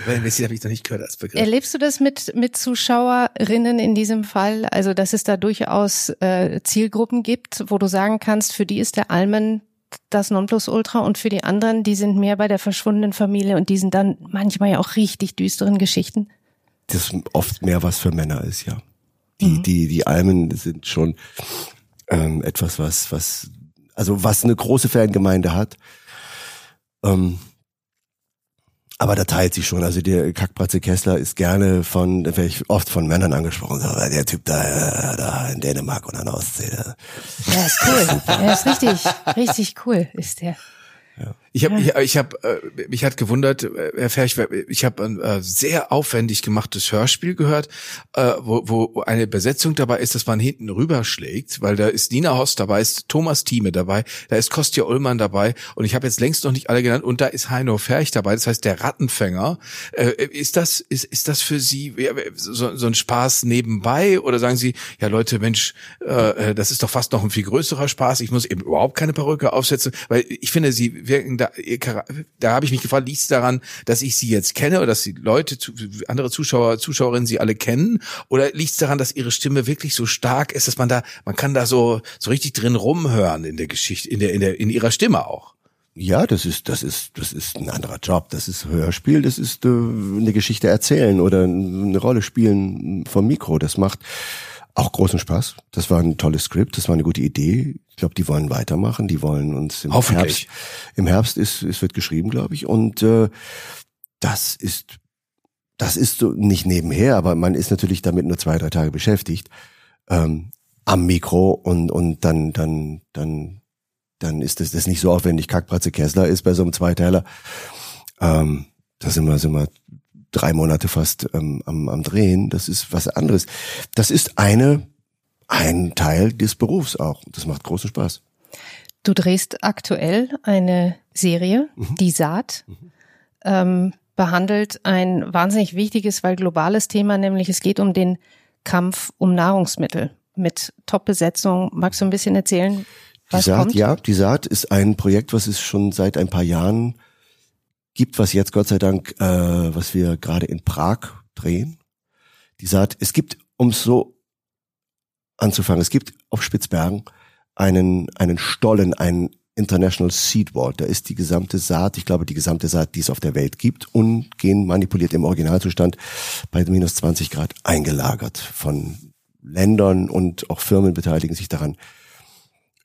Investiert habe ich noch nicht gehört als Begriff.
Erlebst du das mit, mit Zuschauerinnen in diesem Fall? Also, dass es da durchaus äh, Zielgruppen gibt, wo du sagen kannst, für die ist der Almen das Nonplusultra und für die anderen, die sind mehr bei der verschwundenen Familie und die sind dann manchmal ja auch richtig düsteren Geschichten.
Das oft mehr was für Männer ist, ja. Die, mhm. die, die Almen sind schon ähm, etwas, was, was, also was eine große Fangemeinde hat ähm, aber da teilt sich schon. Also der Kackbratze Kessler ist gerne von, werde ich oft von Männern angesprochen. So, der Typ da, äh, da in Dänemark und an der Ostsee.
Der ist cool. Er ist richtig, richtig cool, ist der.
Ja. Ich habe, ich, ich habe, äh, mich hat gewundert, äh, Herr Ferch, ich habe ein äh, sehr aufwendig gemachtes Hörspiel gehört, äh, wo, wo eine Besetzung dabei ist, dass man hinten rüberschlägt, weil da ist Nina Host dabei, ist Thomas Thieme dabei, da ist Kostja Ullmann dabei und ich habe jetzt längst noch nicht alle genannt und da ist Heino Ferch dabei, das heißt der Rattenfänger. Äh, ist das, ist, ist das für Sie so, so ein Spaß nebenbei oder sagen Sie, ja Leute, Mensch, äh, das ist doch fast noch ein viel größerer Spaß, ich muss eben überhaupt keine Perücke aufsetzen, weil ich finde, Sie wirken da da, habe ich mich gefragt, liegt es daran, dass ich sie jetzt kenne oder dass die Leute, andere Zuschauer, Zuschauerinnen sie alle kennen? Oder liegt es daran, dass ihre Stimme wirklich so stark ist, dass man da, man kann da so, so richtig drin rumhören in der Geschichte, in der, in der, in ihrer Stimme auch?
Ja, das ist, das ist, das ist ein anderer Job. Das ist Hörspiel, das ist äh, eine Geschichte erzählen oder eine Rolle spielen vom Mikro. Das macht auch großen Spaß. Das war ein tolles Skript, das war eine gute Idee. Ich glaube, die wollen weitermachen, die wollen uns im. Herbst. Im Herbst ist, es wird geschrieben, glaube ich. Und äh, das ist, das ist so nicht nebenher, aber man ist natürlich damit nur zwei, drei Tage beschäftigt ähm, am Mikro und und dann dann dann dann ist das, das nicht so aufwendig. Kackbratze Kessler ist bei so einem Zweiteiler. Ähm, da sind wir, sind wir drei Monate fast ähm, am, am Drehen. Das ist was anderes. Das ist eine, ein Teil des Berufs auch. Das macht großen Spaß.
Du drehst aktuell eine Serie, Die Saat, ähm, behandelt ein wahnsinnig wichtiges, weil globales Thema, nämlich es geht um den Kampf um Nahrungsmittel mit Top-Besetzung. Magst du ein bisschen erzählen,
Die
was
Saat,
kommt?
ja, die Saat ist ein Projekt, was es schon seit ein paar Jahren gibt, was jetzt Gott sei Dank, äh, was wir gerade in Prag drehen. Die Saat, es gibt, um so anzufangen, es gibt auf Spitzbergen einen, einen Stollen, einen International Seed Vault. Da ist die gesamte Saat, ich glaube, die gesamte Saat, die es auf der Welt gibt, ungenmanipuliert im Originalzustand bei minus 20 Grad eingelagert von Ländern und auch Firmen beteiligen sich daran.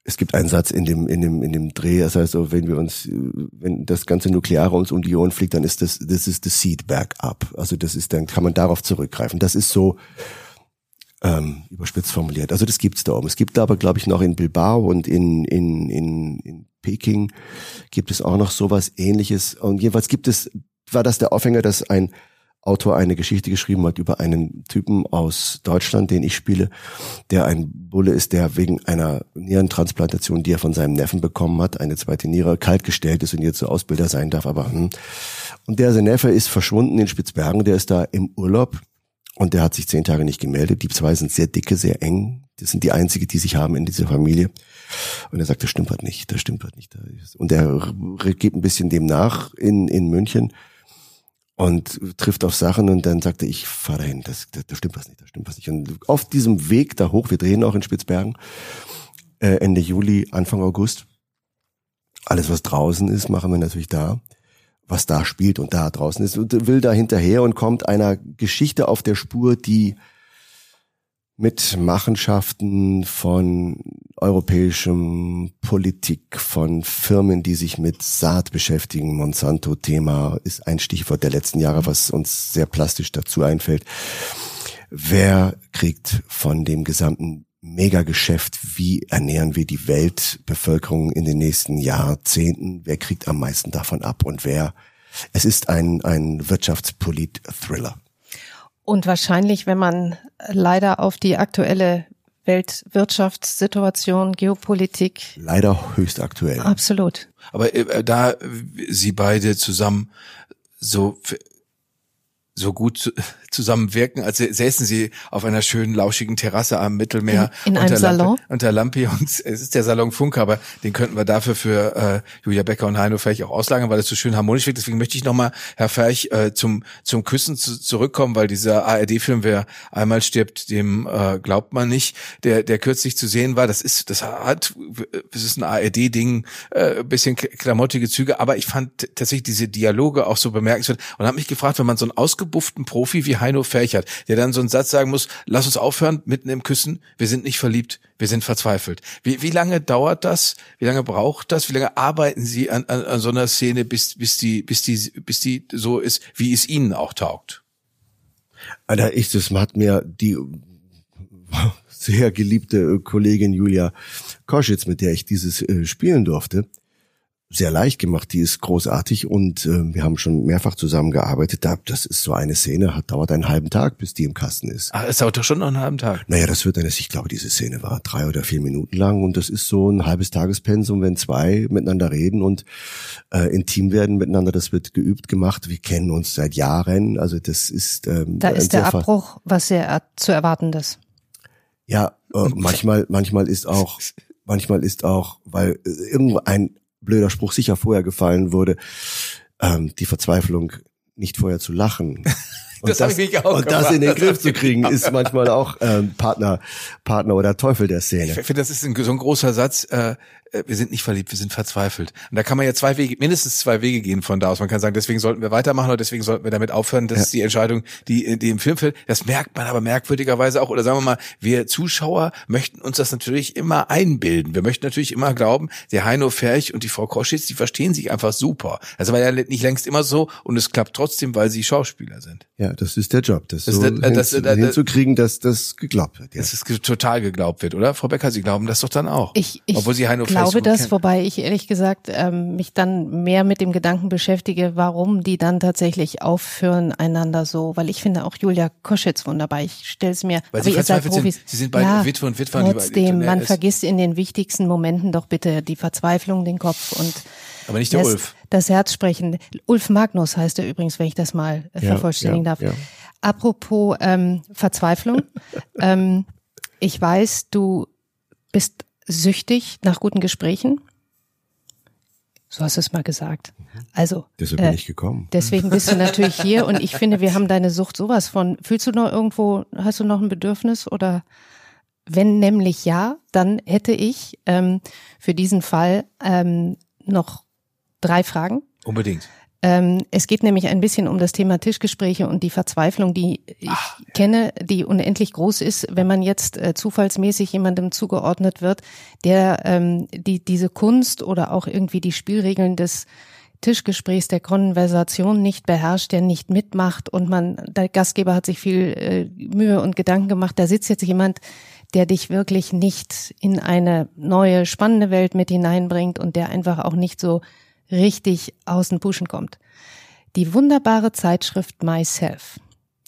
Es gibt einen Satz in dem, in dem, in dem Dreh, das heißt wenn wir uns, wenn das ganze Nukleare uns um die Ohren fliegt, dann ist das, das ist the seed backup. Also das ist, dann kann man darauf zurückgreifen. Das ist so, ähm, überspitzt formuliert. Also das gibt's da oben. Es gibt aber, glaube ich, noch in Bilbao und in, in, in, in Peking gibt es auch noch sowas ähnliches. Und jedenfalls gibt es, war das der Aufhänger, dass ein Autor eine Geschichte geschrieben hat über einen Typen aus Deutschland, den ich spiele, der ein Bulle ist, der wegen einer Nierentransplantation, die er von seinem Neffen bekommen hat, eine zweite Niere kaltgestellt ist und jetzt so Ausbilder sein darf, aber hm. und der sein Neffe ist verschwunden in Spitzbergen, der ist da im Urlaub und der hat sich zehn Tage nicht gemeldet. Die zwei sind sehr dicke, sehr eng. Das sind die einzige, die sich haben in dieser Familie. Und er sagt, das stimmt halt nicht, das stimmt halt nicht. Und er geht ein bisschen dem nach in, in München und trifft auf Sachen und dann sagt er, ich fahre dahin, das, das, das stimmt was nicht, das stimmt was nicht. Und auf diesem Weg da hoch, wir drehen auch in Spitzbergen, äh, Ende Juli, Anfang August, alles was draußen ist, machen wir natürlich da was da spielt und da draußen ist und will da hinterher und kommt einer Geschichte auf der Spur, die mit Machenschaften von europäischem Politik, von Firmen, die sich mit Saat beschäftigen. Monsanto-Thema ist ein Stichwort der letzten Jahre, was uns sehr plastisch dazu einfällt. Wer kriegt von dem gesamten Megageschäft, wie ernähren wir die Weltbevölkerung in den nächsten Jahrzehnten? Wer kriegt am meisten davon ab und wer? Es ist ein, ein Wirtschaftspolit-Thriller.
Und wahrscheinlich, wenn man leider auf die aktuelle Weltwirtschaftssituation, Geopolitik,
Leider höchst aktuell.
absolut.
Aber äh, da Sie beide zusammen so so gut zu- zusammenwirken, als säßen sie auf einer schönen, lauschigen Terrasse am Mittelmeer.
In- in einem
unter
Salon?
Lampe, unter Lampe und es ist der Salon Funke, aber den könnten wir dafür für äh, Julia Becker und Heino Ferch auch auslagern, weil es so schön harmonisch wirkt. Deswegen möchte ich nochmal, Herr Ferch, äh, zum, zum Küssen zu, zurückkommen, weil dieser ARD-Film, wer einmal stirbt, dem äh, glaubt man nicht, der, der kürzlich zu sehen war, das ist, das hat, das ist ein ARD-Ding, äh, bisschen klamottige Züge, aber ich fand tatsächlich diese Dialoge auch so bemerkenswert und habe mich gefragt, wenn man so einen ausgebufften Profi wie Heino Ferch hat, der dann so einen Satz sagen muss, lass uns aufhören, mitten im Küssen, wir sind nicht verliebt, wir sind verzweifelt. Wie, wie lange dauert das? Wie lange braucht das? Wie lange arbeiten Sie an, an, an so einer Szene, bis, bis die, bis die, bis die so ist, wie es Ihnen auch taugt?
Alter, ich, das hat mir die sehr geliebte Kollegin Julia Koschitz, mit der ich dieses äh, spielen durfte, sehr leicht gemacht. Die ist großartig und äh, wir haben schon mehrfach zusammengearbeitet. Da, das ist so eine Szene, hat dauert einen halben Tag, bis die im Kasten ist.
Ach, es dauert doch schon noch einen halben Tag.
Naja, das wird eine, ich glaube, diese Szene war drei oder vier Minuten lang und das ist so ein halbes Tagespensum, wenn zwei miteinander reden und äh, intim werden miteinander. Das wird geübt gemacht. Wir kennen uns seit Jahren. Also das ist ähm,
Da
ein
ist der Abbruch was sehr er zu erwartendes.
Ja, äh, manchmal, manchmal ist auch, manchmal ist auch, weil äh, irgendein blöder Spruch sicher vorher gefallen wurde, ähm, die Verzweiflung nicht vorher zu lachen. Und
Das hab ich auch
Und das in den. Griff zu kriegen, ist manchmal auch ähm, Partner, Partner oder Teufel der Szene.
Ich finde, das ist ein, so ein großer Satz. Äh, wir sind nicht verliebt, wir sind verzweifelt. Und da kann man ja zwei Wege, mindestens zwei Wege gehen von da aus. Man kann sagen, deswegen sollten wir weitermachen oder deswegen sollten wir damit aufhören. Das ist die Entscheidung, die, die im Film fällt. Das merkt man aber merkwürdigerweise auch. Oder sagen wir mal, wir Zuschauer möchten uns das natürlich immer einbilden. Wir möchten natürlich immer glauben, der Heino Ferch und die Frau Koschitz, die verstehen sich einfach super. Das war ja nicht längst immer so und es klappt trotzdem, weil sie Schauspieler sind.
Ja, das ist der Job, das,
Das
so
ist der- das-
hinzu-
das-
hinzukriegen, dass das geglaubt wird. Ja.
Dass es total geglaubt wird, oder? Frau Becker, Sie glauben das doch dann auch.
Ich, ich
Obwohl Sie Heino Ferch
glaube
gut
das,
kennen.
wobei ich ehrlich gesagt ähm, mich dann mehr mit dem Gedanken beschäftige, warum die dann tatsächlich aufhören einander so, weil ich finde auch Julia Koschitz wunderbar. Ich stelle es mir,
Weil Sie
ihr seid
verzweifelt sind.
Profis.
Sie sind beide
ja,
Witwe und Witwer,
Trotzdem, man
ist.
vergisst in den wichtigsten Momenten doch bitte die Verzweiflung, den Kopf und
Aber nicht der
das,
Ulf.
das Herz sprechen. Ulf Magnus heißt er übrigens, wenn ich das mal äh,
Ja,
vervollständigen
ja,
darf.
ja.
Apropos ähm, Verzweiflung. ähm, ich weiß, du bist süchtig nach guten Gesprächen. So hast du es mal gesagt. Also
Deshalb
äh,
bin ich gekommen.
deswegen bist du natürlich hier und ich finde, wir haben deine Sucht sowas von. Fühlst du noch irgendwo, hast du noch ein Bedürfnis oder wenn nämlich ja, dann hätte ich ähm, für diesen Fall ähm, noch drei Fragen.
Unbedingt.
Ähm, es geht nämlich ein bisschen um das Thema Tischgespräche und die Verzweiflung, die ich kenne, die unendlich groß ist, wenn man jetzt äh, zufallsmäßig jemandem zugeordnet wird, der ähm, die diese Kunst oder auch irgendwie die Spielregeln des Tischgesprächs, der Konversation nicht beherrscht, der nicht mitmacht und man, der Gastgeber hat sich viel äh, Mühe und Gedanken gemacht. Da sitzt jetzt jemand, der dich wirklich nicht in eine neue, spannende Welt mit hineinbringt und der einfach auch nicht so richtig aus den Puschen kommt. Die wunderbare Zeitschrift Myself,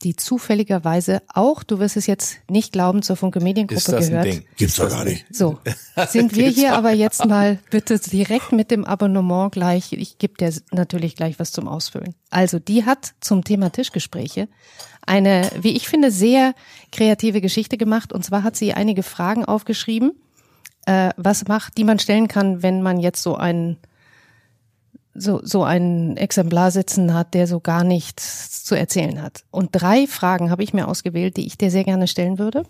die zufälligerweise auch, du wirst es jetzt nicht glauben, zur Funke
Ist
Mediengruppe
das ein
gehört.
Ding?
Gibt's doch
Ist das
gar
ein
nicht.
So, sind wir hier aber jetzt mal bitte direkt mit dem Abonnement gleich. Ich gebe dir natürlich gleich was zum Ausfüllen. Also, die hat zum Thema Tischgespräche eine, wie ich finde, sehr kreative Geschichte gemacht. Und zwar hat sie einige Fragen aufgeschrieben, äh, was macht, die man stellen kann, wenn man jetzt so einen so, so ein Exemplar sitzen hat, der so gar nichts zu erzählen hat. Und drei Fragen habe ich mir ausgewählt, die ich dir sehr gerne stellen würde.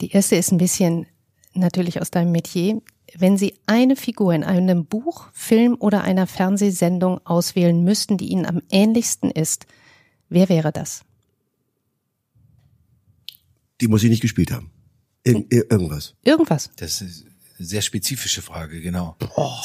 Die erste ist ein bisschen natürlich aus deinem Metier. Wenn Sie eine Figur in einem Buch, Film oder einer Fernsehsendung auswählen müssten, die Ihnen am ähnlichsten ist, wer wäre das?
Die muss ich nicht gespielt haben. Ir ir irgendwas.
Irgendwas.
Das ist sehr spezifische Frage, genau.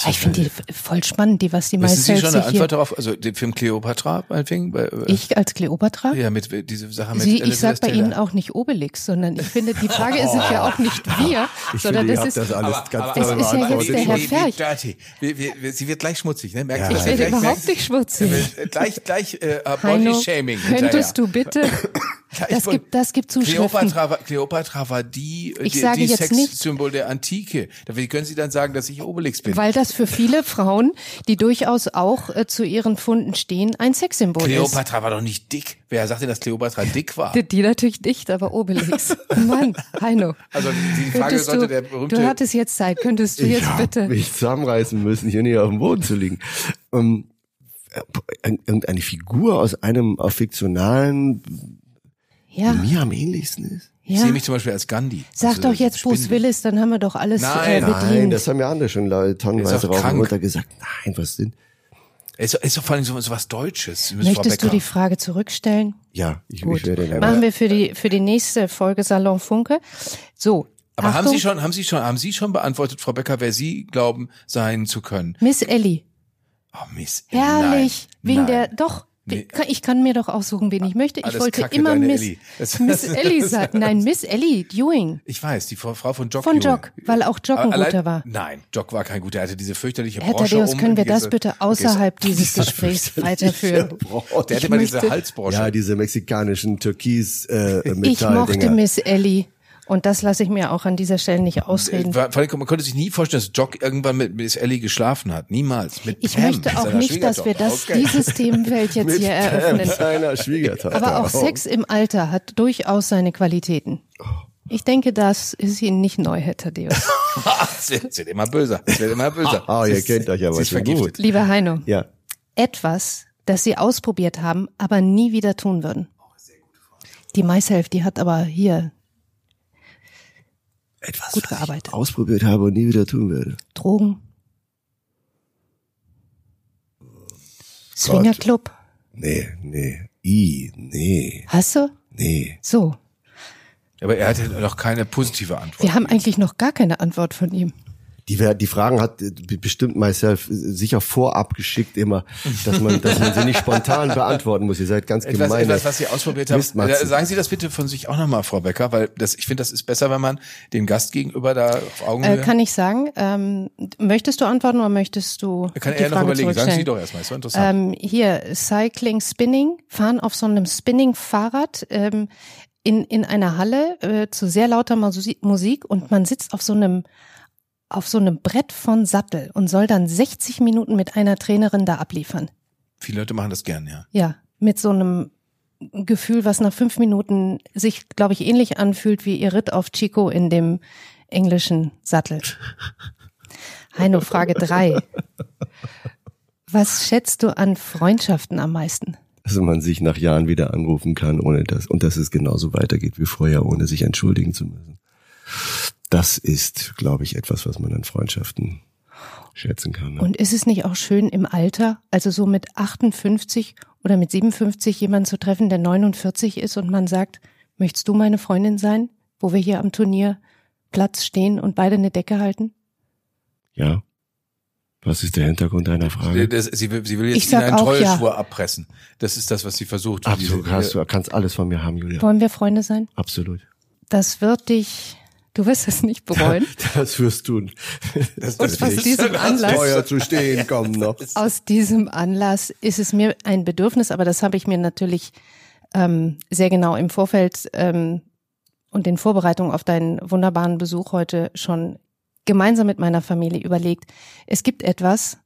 ich finde die voll spannend, die was die
Wissen Sie
meisten
schon eine. Antwort darauf? Also den Film Cleopatra, meinetwegen? Bei, äh,
Ich als Kleopatra?
Ja, mit äh, diese Sache mit
Sie, ich
Elizabeth
sag bei
Taylor.
Ihnen auch nicht Obelix, sondern ich finde, die Frage ist es ja auch nicht wir,
Ich
sondern
finde,
das ist,
das alles
Aber-
ganz
aber-
Das ist ja jetzt der Herr Ferch.
sie wird gleich schmutzig, ne? Merken
Ja.
Ich werde überhaupt nicht schmutzig.
Äh, Gleich, gleich äh,
Heino,
Body-Shaming
könntest du bitte, das gibt, das gibt Zuschriften.
Kleopatra war, Kleopatra war die, äh,
Ich
die, die Sexsymbol der Antike. Wie können Sie dann sagen, dass ich Obelix bin?
Weil das für viele Frauen, die durchaus auch äh, zu ihren Funden stehen, ein Sexsymbol
Kleopatra war doch nicht dick. Wer sagt denn, dass Kleopatra dick war?
ist. Die, die natürlich nicht, aber Obelix. Mann, Heino.
Also die Frage
Könntest
sollte
du,
der berühmte...
du hattest jetzt Zeit, könntest du
Ich
jetzt bitte.
mich zusammenreißen müssen, hier nicht auf dem Boden zu liegen. Ähm, äh, irgendeine Figur aus einem auf fiktionalen,
Ja,
die mir am ähnlichsten ist?
Ich
ja.
sehe mich zum Beispiel als Gandhi.
Sag
Also,
doch jetzt Bruce. Willis, dann haben wir doch alles
Nein,
äh,
nein,
bedient.
Nein, das haben ja andere schon Leute
Ist
tonnenweise rauf und runter gesagt. Nein, was denn?
Er ist, doch vor allem so, so was Deutsches.
Möchtest du die Frage zurückstellen?
Ja, ich,
Gut.
ich werde
Machen wir für die, für die nächste Folge Salon Funke. So.
Aber haben
Achtung,
Sie schon, haben Sie schon, haben Sie schon beantwortet, Frau Becker, wer Sie glauben sein zu können?
Miss Ellie.
Oh, Miss.
Herrlich.
Nein,
Wegen
nein.
der, doch.
Nee.
Ich kann mir doch aussuchen, wen ich möchte. Ich
Alles
wollte
Kacke,
immer Miss,
Ellie. Das-
Miss Ellie sagen. Nein, Miss Ellie Ewing.
Ich weiß, die Frau von Jock.
Von
Ewing.
Jock, weil auch Jock ein guter war.
Nein, Jock war kein guter. Er hatte diese fürchterliche
Herr
Brosche
Thaddeus,
um.
können wir
diese-
das bitte außerhalb dieses
Dieser
Gesprächs weiterführen?
Brot.
Der hatte
Ich
immer diese
möchte-
Halsbrosche.
Ja, diese mexikanischen türkis äh,
Ich mochte Miss Ellie. Und das lasse ich mir auch an dieser Stelle nicht ausreden.
Vor allem, man konnte sich nie vorstellen, dass Jock irgendwann mit Miss Ellie geschlafen hat. Niemals. Mit
Ich
Pam,
möchte auch nicht, dass wir das.
Okay.
dieses Themenfeld jetzt hier eröffnen.
seiner Schwiegertochter.
Aber auch Sex im Alter hat durchaus seine Qualitäten. Ich denke, das ist Ihnen nicht neu, Herr Thaddeus.
es, wird, es wird immer böser. Es wird immer böser.
Ah,
Sie
ihr kennt euch aber
sie ist
schon gut.
Lieber Heino,
Ja.
etwas, das Sie ausprobiert haben, aber nie wieder tun würden. Die Myself, die hat aber hier
Etwas,
Gut
was ich
gearbeitet.
ausprobiert habe und nie wieder tun werde.
Drogen. Swingerclub.
Nee, nee. I, nee,
Hast du?
nee.
So.
Aber er hatte noch keine positive Antwort.
Wir haben eigentlich noch gar keine Antwort von ihm.
Die, die Fragen hat äh, bestimmt myself äh, sicher vorab geschickt immer, dass man, dass man sie nicht spontan beantworten muss. Ihr seid ganz
Etwas,
gemein.
etwas, was Sie ausprobiert haben. Äh, Sagen Sie das bitte von sich auch nochmal, Frau Becker, weil das, ich finde, das ist besser, wenn man dem Gast gegenüber da auf Augenhöhe.
Äh, kann ich sagen, ähm, möchtest du antworten oder möchtest du
kann
die
er noch überlegen. Sagen Sie doch erstmal, ist so interessant.
Ähm, hier, Cycling, Spinning, fahren auf so einem Spinning-Fahrrad ähm, in, in einer Halle äh, zu sehr lauter Musi- Musik und man sitzt auf so einem auf so einem Brett von Sattel und soll dann 60 Minuten mit einer Trainerin da abliefern.
Viele Leute machen das gern, ja.
Ja, mit so einem Gefühl, was nach fünf Minuten sich, glaube ich, ähnlich anfühlt wie ihr Ritt auf Chico in dem englischen Sattel. Heino, Frage drei. Was schätzt du an Freundschaften am meisten?
dass man sich nach Jahren wieder anrufen kann, ohne das, und dass es genauso weitergeht wie vorher, ohne sich entschuldigen zu müssen. Das ist, glaube ich, etwas, was man an Freundschaften schätzen kann. Ne?
Und ist es nicht auch schön im Alter, also so mit 58 oder mit 57 jemanden zu treffen, der 49 ist und man sagt, möchtest du meine Freundin sein, wo wir hier am Turnier Platz stehen und beide eine Decke halten?
ja. Was ist der Hintergrund deiner Frage?
Das, sie, will, sie will jetzt einen
auch ja.
Treueschwur abpressen. Das ist das, was sie versucht.
Absolut,
Diese-
hast du kannst alles von mir haben, Julia.
Wollen wir Freunde sein?
Absolut.
Das wird dich, du wirst es nicht bereuen.
Das wirst du. Das,
Und aus diesem Anlass,
Teuer zu stehen kommen noch.
aus diesem Anlass ist es mir ein Bedürfnis, aber das habe ich mir natürlich ähm, sehr genau im Vorfeld ähm, und in Vorbereitung auf deinen wunderbaren Besuch heute schon gemeinsam mit meiner Familie überlegt. Es gibt etwas,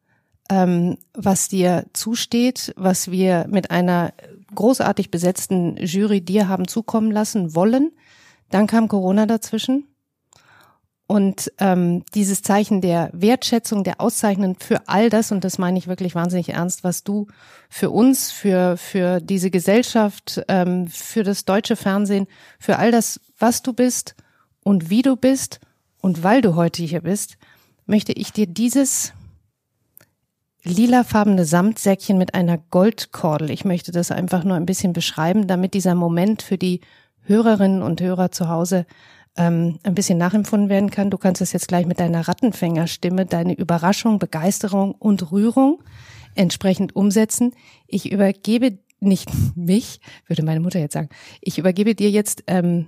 ähm, was dir zusteht, was wir mit einer großartig besetzten Jury dir haben zukommen lassen wollen. Dann kam Corona dazwischen. Und ähm, dieses Zeichen der Wertschätzung, der Auszeichnung für all das, und das meine ich wirklich wahnsinnig ernst, was du für uns, für, für diese Gesellschaft, ähm, für das deutsche Fernsehen, für all das, was du bist und wie du bist und weil du heute hier bist, möchte ich dir dieses lilafarbene Samtsäckchen mit einer Goldkordel, ich möchte das einfach nur ein bisschen beschreiben, damit dieser Moment für die Hörerinnen und Hörer zu Hause ähm, ein bisschen nachempfunden werden kann. Du kannst es jetzt gleich mit deiner Rattenfängerstimme, deine Überraschung, Begeisterung und Rührung entsprechend umsetzen. Ich übergebe nicht mich, würde meine Mutter jetzt sagen, ich übergebe dir jetzt ähm,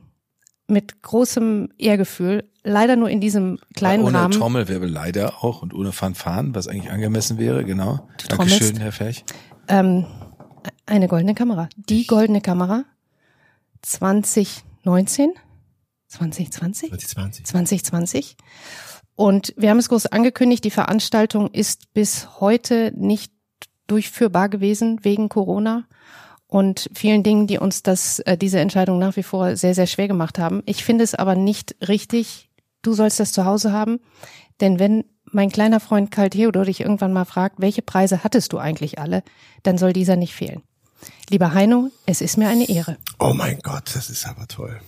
mit großem Ehrgefühl, leider nur in diesem kleinen
ohne
Rahmen.
Trommelwirbel leider auch und ohne Fanfaren, was eigentlich angemessen wäre, genau.
Du
Dankeschön,
trommelst?
Herr Ferch.
Ähm, eine goldene Kamera. Die goldene Kamera 2019, 2020,
2020.
2020. Und wir haben es groß angekündigt, die Veranstaltung ist bis heute nicht durchführbar gewesen wegen Corona und vielen Dingen, die uns das, äh, diese Entscheidung nach wie vor sehr, sehr schwer gemacht haben. Ich finde es aber nicht richtig, du sollst das zu Hause haben, denn wenn mein kleiner Freund Karl Theodor dich irgendwann mal fragt, welche Preise hattest du eigentlich alle, dann soll dieser nicht fehlen. Lieber Heino, es ist mir eine Ehre.
Oh mein Gott, das ist aber toll.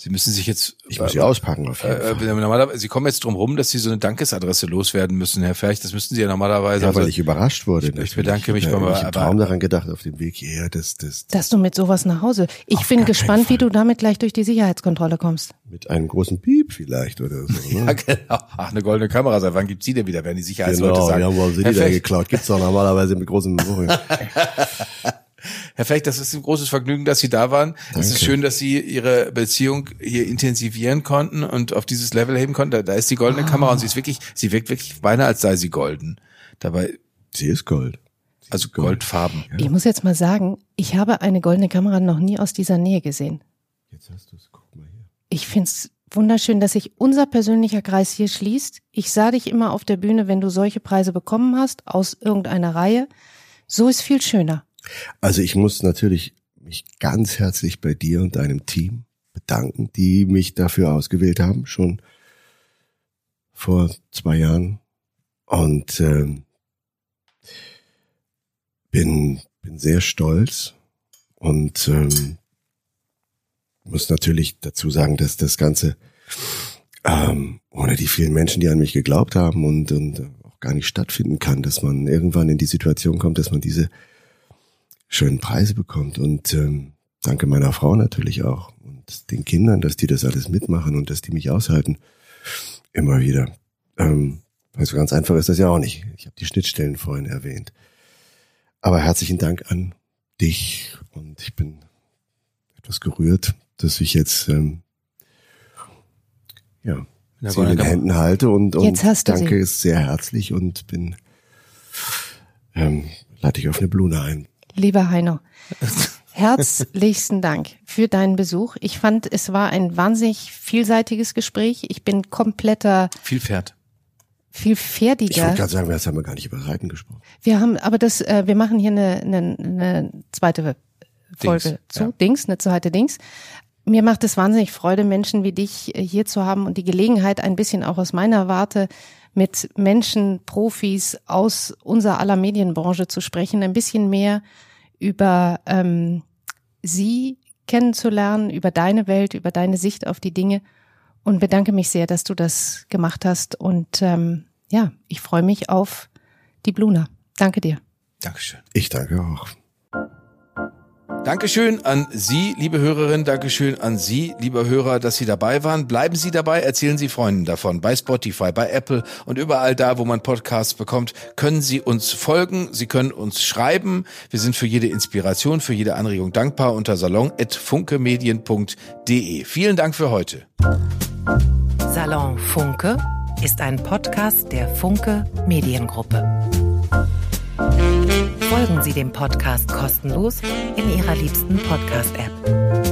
Sie müssen sich jetzt.
Ich muss sie auspacken auf jeden
Äh,
Fall.
äh, normalerweise, Sie kommen jetzt drum rum, dass Sie so eine Dankesadresse loswerden müssen, Herr Ferch. Das müssten Sie ja normalerweise.
Ja,
also,
weil ich überrascht wurde.
ich
natürlich.
bedanke mich
ja,
beim-
Ich habe kaum daran gedacht, auf dem Weg hierher, das, das
Dass du mit sowas nach Hause. Ich bin gespannt, wie du damit gleich durch die Sicherheitskontrolle kommst.
mit einem großen Piep vielleicht oder so.
ja,
Ne?
genau. Ach, eine goldene Kamera. Seit wann gibt's die denn wieder, werden die Sicherheitsleute
Genau,
sagen.
ja, wo haben sie
Herr
die denn geklaut? Gibt's doch normalerweise mit großem
Herr Fecht, das ist ein großes Vergnügen, dass Sie da waren. Es ist
Danke.
schön, dass Sie Ihre Beziehung hier intensivieren konnten und auf dieses Level heben konnten. Da, da ist die goldene
Ah.
Kamera und sie ist wirklich, sie wirkt wirklich beinahe, als sei sie golden. Dabei,
Sie ist Gold.
also Goldfarben.
Ich muss jetzt mal sagen, ich habe eine goldene Kamera noch nie aus dieser Nähe gesehen.
Jetzt hast du's. Guck mal hier.
Ich find's wunderschön, dass sich unser persönlicher Kreis hier schließt. Ich sah dich immer auf der Bühne, wenn du solche Preise bekommen hast, aus irgendeiner Reihe. So ist viel schöner.
Also ich muss natürlich mich ganz herzlich bei dir und deinem Team bedanken, die mich dafür ausgewählt haben, schon vor zwei Jahren. Und ähm, bin, bin sehr stolz und ähm, muss natürlich dazu sagen, dass das Ganze ähm, ohne die vielen Menschen, die an mich geglaubt haben und, und auch gar nicht stattfinden kann, dass man irgendwann in die Situation kommt, dass man diese schönen Preise bekommt. Und ähm, danke meiner Frau natürlich auch und den Kindern, dass die das alles mitmachen und dass die mich aushalten. Immer wieder. Ähm, also ganz einfach ist das ja auch nicht. Ich habe die Schnittstellen vorhin erwähnt. Aber herzlichen Dank an dich und ich bin etwas gerührt, dass ich jetzt ähm, ja, sie in den Händen halte und, und danke sie. sehr herzlich und bin ähm, lade dich auf eine Blume ein.
Lieber Heino, herzlichsten Dank für deinen Besuch. Ich fand, es war ein wahnsinnig vielseitiges Gespräch. Ich bin kompletter
Vielfährt
vielfältiger.
Ich wollte gerade sagen, jetzt haben wir gar nicht über Reiten gesprochen.
Wir haben, aber das, äh, wir machen hier eine, eine, eine zweite Folge Dings, zu, ja. Dings, eine zweite Dings. Mir macht es wahnsinnig Freude, Menschen wie dich äh, hier zu haben und die Gelegenheit, ein bisschen auch aus meiner Warte mit Menschen, Profis aus unserer aller Medienbranche zu sprechen, ein bisschen mehr über ähm, sie kennenzulernen, über deine Welt, über deine Sicht auf die Dinge und bedanke mich sehr, dass du das gemacht hast. Und ähm, ja, ich freue mich auf die Bluna. Danke dir.
Dankeschön.
Ich danke auch.
Dankeschön an Sie, liebe Hörerinnen, Dankeschön an Sie, lieber Hörer, dass Sie dabei waren. Bleiben Sie dabei, erzählen Sie Freunden davon. Bei Spotify, bei Apple und überall da, wo man Podcasts bekommt, können Sie uns folgen, Sie können uns schreiben. Wir sind für jede Inspiration, für jede Anregung dankbar unter salon.funkemedien.de. Vielen Dank für heute.
Salon Funke ist ein Podcast der Funke Mediengruppe. Folgen Sie dem Podcast kostenlos in Ihrer liebsten Podcast-App.